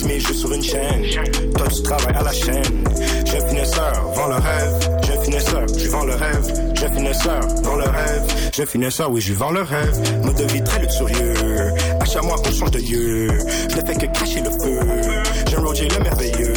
Mes jeux sur une chaîne. Toi tu à la chaîne. Jeune finesseur, vends le rêve. Jeune finesseur, je vends le rêve. Jeune finesseur, vends le rêve. Jeune finesseur, oui, je vends le rêve. Mode de vie très luxurieux. À chaque mois, on change de lieu. Je ne fais que cacher le feu. Jeune Roger le merveilleux.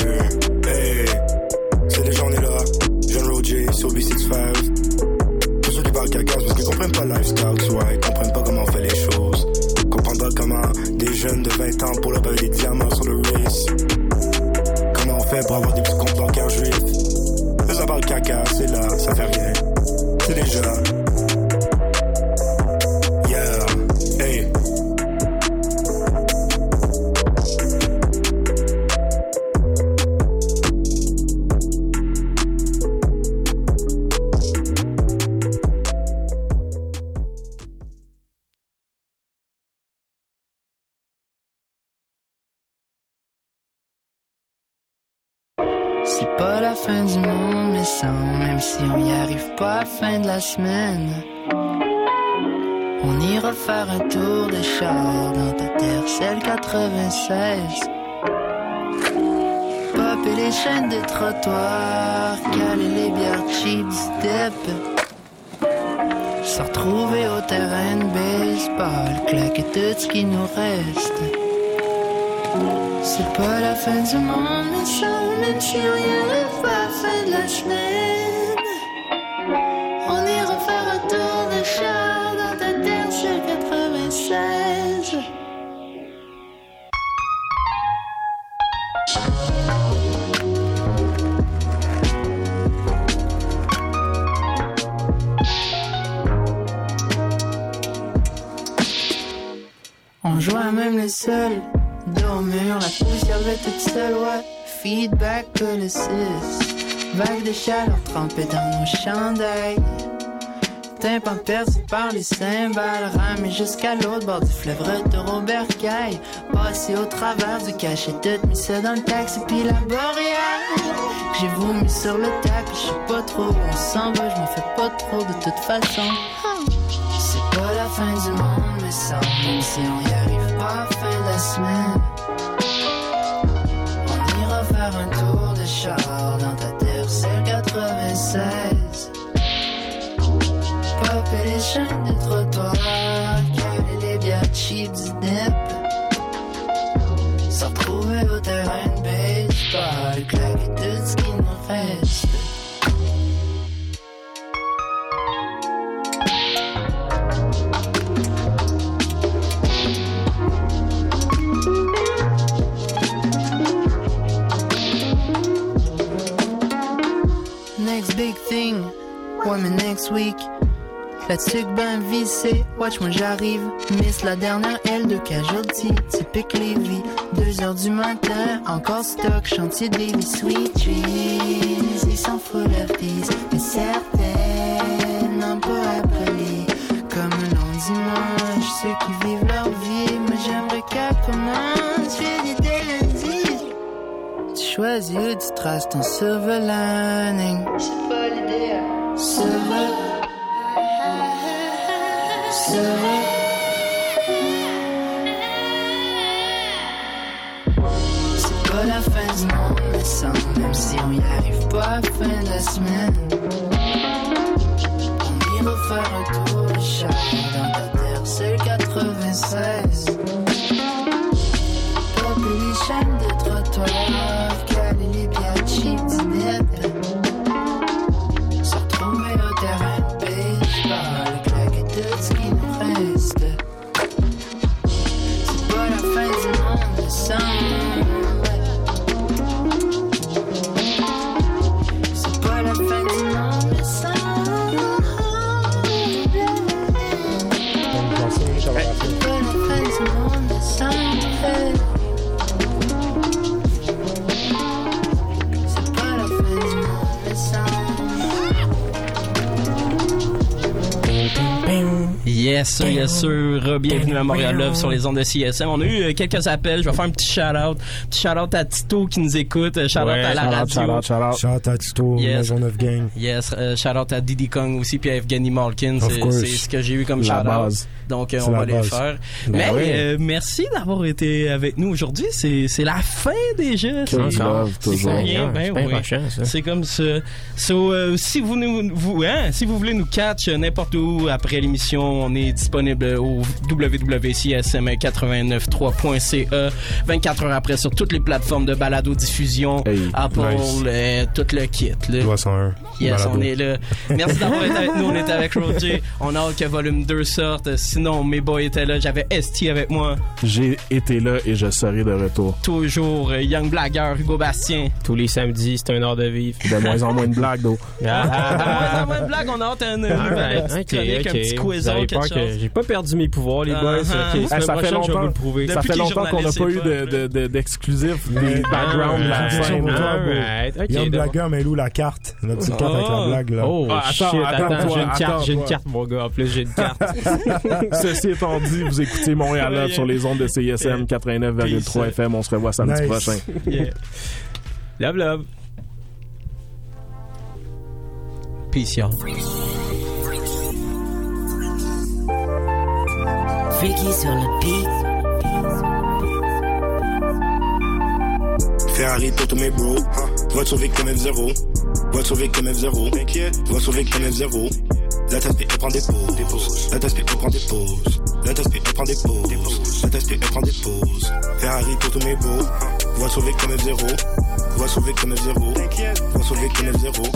C'est pas la fin du monde, mais ça, même si rien ne va, fin de la semaine. On ira faire un tour de char dans ta terre sur 96. On joue à même les seuls. La poussière va toute seule, ouais. Feedback que le 6. Vague de chaleur trempée dans nos chandails. Tympan percé par les cymbales, ramé jusqu'à l'autre bord du fleuve, retour au bercail. Passé au travers du cachet, tout mis ça dans le taxi, puis la boréale. J'ai vomi sur le tapis, je sais pas trop où on s'en va, je m'en fais pas trop de toute façon. C'est pas la fin du monde, mais ça, même si on y arrive pas fin de la semaine. Au terrain de baseball, claquer tout ce qui nous reste. Next big thing, mais next week. La tuque ben vissée, watch moi j'arrive. Miss la dernière aile de casualty, typique Lévis. Deux heures du matin, encore stock, chantier Daily Sweet Cheese. Ils s'en foutent FDs, mais certaines n'ont pas appelé. Comme un long dimanche, ceux qui vivent leur vie, mais j'aimerais qu'elle commence. J'ai des lundi. Tu choisis où tu traces ton silver lining. On ira faire un tour de char dans ta terre, c'est le 96. Popper les chaînes Yes, sir, yes, sir. Bienvenue à Montréal Love sur les ondes de CSM. On a eu euh, quelques appels. Je vais faire un petit shout-out. Petit shout-out à Tito qui nous écoute. Euh, Shout-out Ouais, à la radio. shout-out, shout-out. Shout-out à Tito, Yes. Maison 9 Gang. Yes, euh, shout-out à Diddy Kong aussi, puis à Evgeny Malkin. C'est ce que j'ai eu comme shout-out. Donc, euh, on va les base. faire. Ben Mais oui. euh, merci d'avoir été avec nous aujourd'hui. C'est c'est la fin déjà. C'est- ben C'est comme ça. So, euh, si vous, nous, vous, hein, si vous voulez nous catch euh, n'importe où après l'émission, on est disponible au www.csm893.ca 24 heures après sur toutes les plateformes de balado diffusion, Apple, nice. euh, tout le kit. là. Loi 101. Yes, Balado. on est là. Merci d'avoir été avec nous. On était avec Roger. On a hâte que volume 2 sorte. Sinon, mes boys étaient là. J'avais ST avec moi. J'ai été là et je serai de retour. Toujours euh, Young Blagger, Hugo Bastien. Tous les samedis, c'est un art de vivre. De moins en moins de blagues, d'eau. Ah, ouais, blague, on a hâte à une, une Alright, petite ok, chronique, un ok. petit Vous quizon, avez quelque peur que chose. j'ai pas perdu mes pouvoirs, les boys. Uh-huh. Hey, ça fait longtemps, le prouver. ça fait longtemps qu'on n'a pas eu c'est de, de, de- d'exclusifs, des backgrounds de la Ah, scène. ouais. Toi, beau. Alright, ok, Il y a un d'abord. blagueur, mais où la carte? La petite carte avec la Oh. blague, là. Oh, Ah, shit, attends, j'ai une carte, j'ai une attends-toi. carte, mon gars. En plus, j'ai une carte. Ceci étant dit, vous écoutez Montréal Love sur les ondes de CISM 89,3 Peace. FM. On se revoit samedi Nice. prochain. Yeah. Love, love. Peace, y'all. Freaky sur le beat. Ferrari pour tous mes bros. Voiture victime F0. Voiture victime F0. T'inquiète. Voiture victime F0. La tasse elle prend des pauses. La tasse elle prend des pauses. La tasse elle prend des pauses. La tasse elle prend des pauses. Ferrari pour tous mes bros. Voiture victime F0. Voiture victime F0. T'inquiète. Voiture victime F0.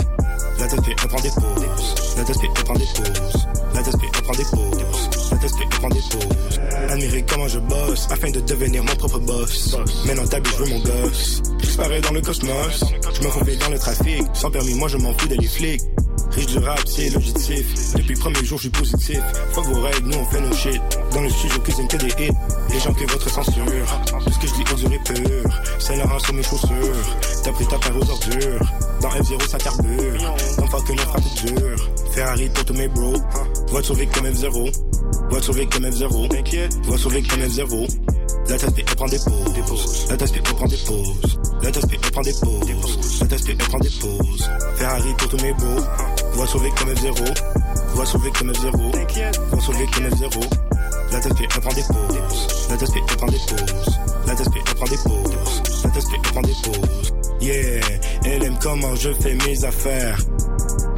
La tasse elle prend des pauses. La tasse elle prend des pauses. La tasse elle prend des pauses. La tasse elle prend des pauses. Admirer comment je bosse afin de devenir mon propre boss. Maintenant t'habilles, je veux mon gosse. J'parais dans le cosmos. Je me faufile dans le trafic. Sans permis, moi je m'en fous des flics. Riche du rap, c'est logitif. Depuis le premier jour, je suis positif. Fuck vos règles, nous on fait nos shit. Dans le studio, cuisine que des hits. Les gens que votre censure. Tout ce que je dis, dirait pur. C'est Laurent sur mes chaussures. T'as pris ta paire aux ordures. Dans F0, ça carbure. Comme fuck que notre frappe dur. Ferrari pour tous mes bros. Voiture comme F0. Voiture comme F0. T'inquiète. Voiture comme F0. La tasse elle prend des pauses. La tasse elle prend des pauses. La tasse elle prend des pauses. La tasse elle prend des pauses. Ferrari pour tous mes beaux. Voix sauver comme F0. Voix sauver comme F0. Voix sauver comme F0. La tasse elle prend des pauses. La tasse elle prend des pauses. La tasse elle prend des pauses. La elle prend des pauses. Yeah, elle aime comment je fais mes affaires.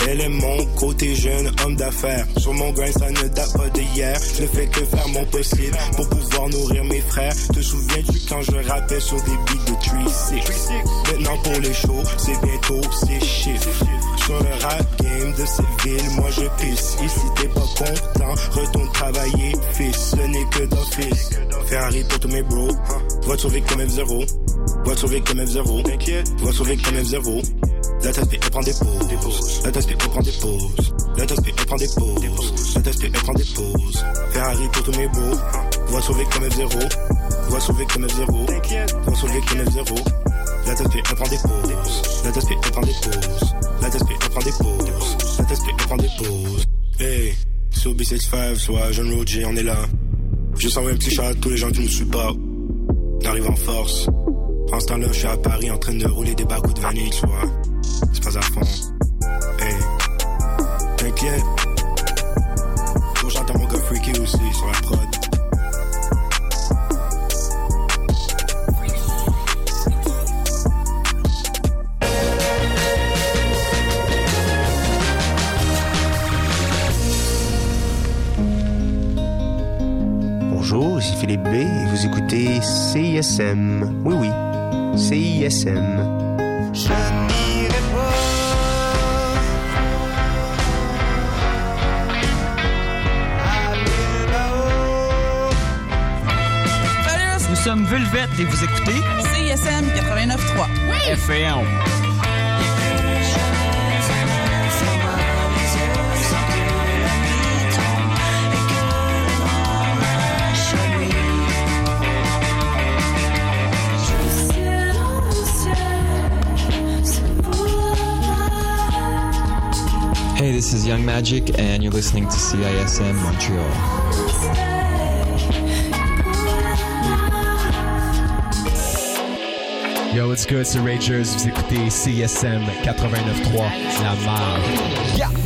Elle aime mon côté jeune homme d'affaires. Sur mon grain, ça ne date pas d'hier. Je ne fais que faire mon possible pour pouvoir nourrir mes frères. Te souviens-tu quand je rappais sur des beats de 3-6? Maintenant pour les shows, c'est bientôt c'est chiffres. Sur le rap game de cette ville, moi je pisse. Ici t'es pas content, retourne travailler, fils. Ce n'est que d'office. Ferrari pour tous mes bros. Voiture sauver comme F0. Voiture sauver comme F0. T'inquiète. Voiture sauver comme F0. La tasse elle prend des pauses. La tasse elle prend des pauses. La tasse elle prend des pauses. La tasse elle prend des pauses. Ferrari pour tous mes beaux. Voix sauver comme F0. Voix sauver comme F0. Voix sauver comme F0. La tasse elle prend des pauses. La tasse elle prend des pauses. La tasse elle prend des pauses. La tasse elle prend des pauses. Hey, sur B65, soit John Roger, on est là. Je sens un petit chat tous les gens qui nous suivent pas. On arrive en force. En ce temps-là, je suis à Paris en train de rouler des bacs de vanille, tu vois. C'est pas à fond. Hey, t'inquiète. Faut j'entends mon gars freaky aussi sur la prod. CISM. Oui, oui, CISM. Je n'irai Nous sommes Vulvette et vous écoutez CISM 89.3. FM. Hey, this is Young Magic, and you're listening to CISM Montreal. Yo, what's good, c'est Ragers. Vous écoutez CSM 89.3, La Marge. Aux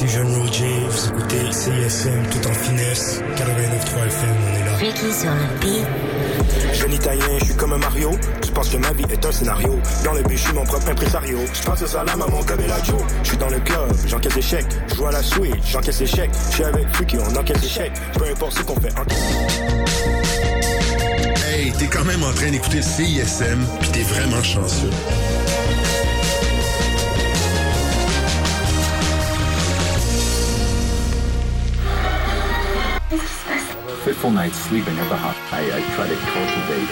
Ici John Roger, vous écoutez CISM tout en finesse. 89.3 FM, on est là. Ricky sur le beat. Jeune italien, je suis comme un Mario. Je pense que ma vie est un scénario. Dans le but, je suis mon propre impresario. Je passe ça la maman comme Joe. Je suis dans le club, j'encaisse échec. Je joue à la suite, j'encaisse échec. Je suis avec Freaky, on encaisse échec. Peu importe ce qu'on fait en Hey, t'es quand même en train d'écouter le CISM, pis t'es vraiment chanceux. Fitful nights sleeping at the hut. I, I try to cultivate.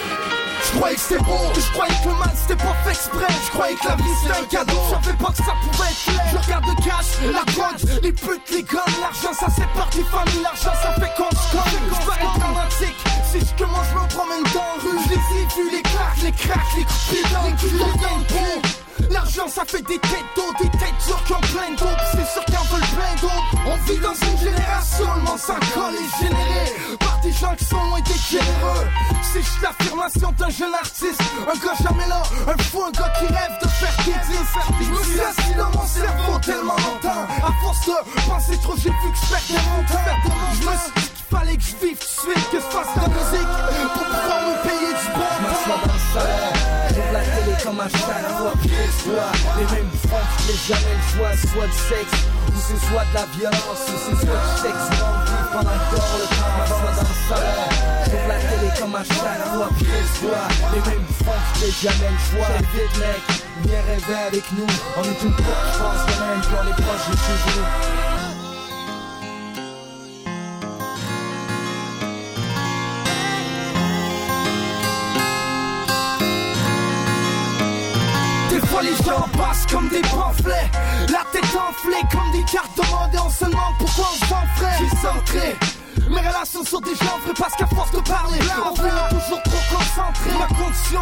Je croyais que c'était beau, je croyais que le mal c'était pas fait exprès. Je croyais que la vie c'était un cadeau, je savais pas que ça pouvait être clair Je regarde le cash, la drogue, les putes, les guns L'argent ça sépare des familles, l'argent ça fait qu'on se colle Je veux être dramatique, si je commence je me promène dans la rue. Je les ai vus, les claques, les cracks, les coups de les bon L'argent ça fait des têtes d'eau, des têtes dures qui ont plein d'eau C'est sûr qu'en veulent plein d'autres On vit dans une génération, le monde s'en colle et généré Par des gens qui sont loin d'être généreux C'est l'affirmation d'un jeune artiste Un gars jamais là, un fou, un gars qui rêve de faire dédier. Je me suis assis dans mon cerveau tellement longtemps. À force de penser trop, j'ai vu que je perdais mon temps. Je me suis dit qu'il fallait que je vive tout de suite, que je fasse de la musique pour pouvoir me payer du bon Je comme à chaque fois que je vois Les mêmes fronts qui les jamais le choix, soit du sexe, ou c'est soit de la violence, ou c'est soit du sexe, ou on vit pendant que dort le temps. Je m'assois dans le salon, j'ouvre la télé comme à chaque fois que je vois Les mêmes fronts qui les jamais le choix. J'ai vite mec, viens rêver avec nous, on est une couple qui pense de même, puis on est proche de toujours. Des fois les gens passent comme des pamphlets. La tête enflée comme des cartes demandées On se demande pourquoi on s'en ferait. Je suis centré mes relations sont déjà vraies parce qu'à force de parler On veut toujours trop concentrer. Ma condition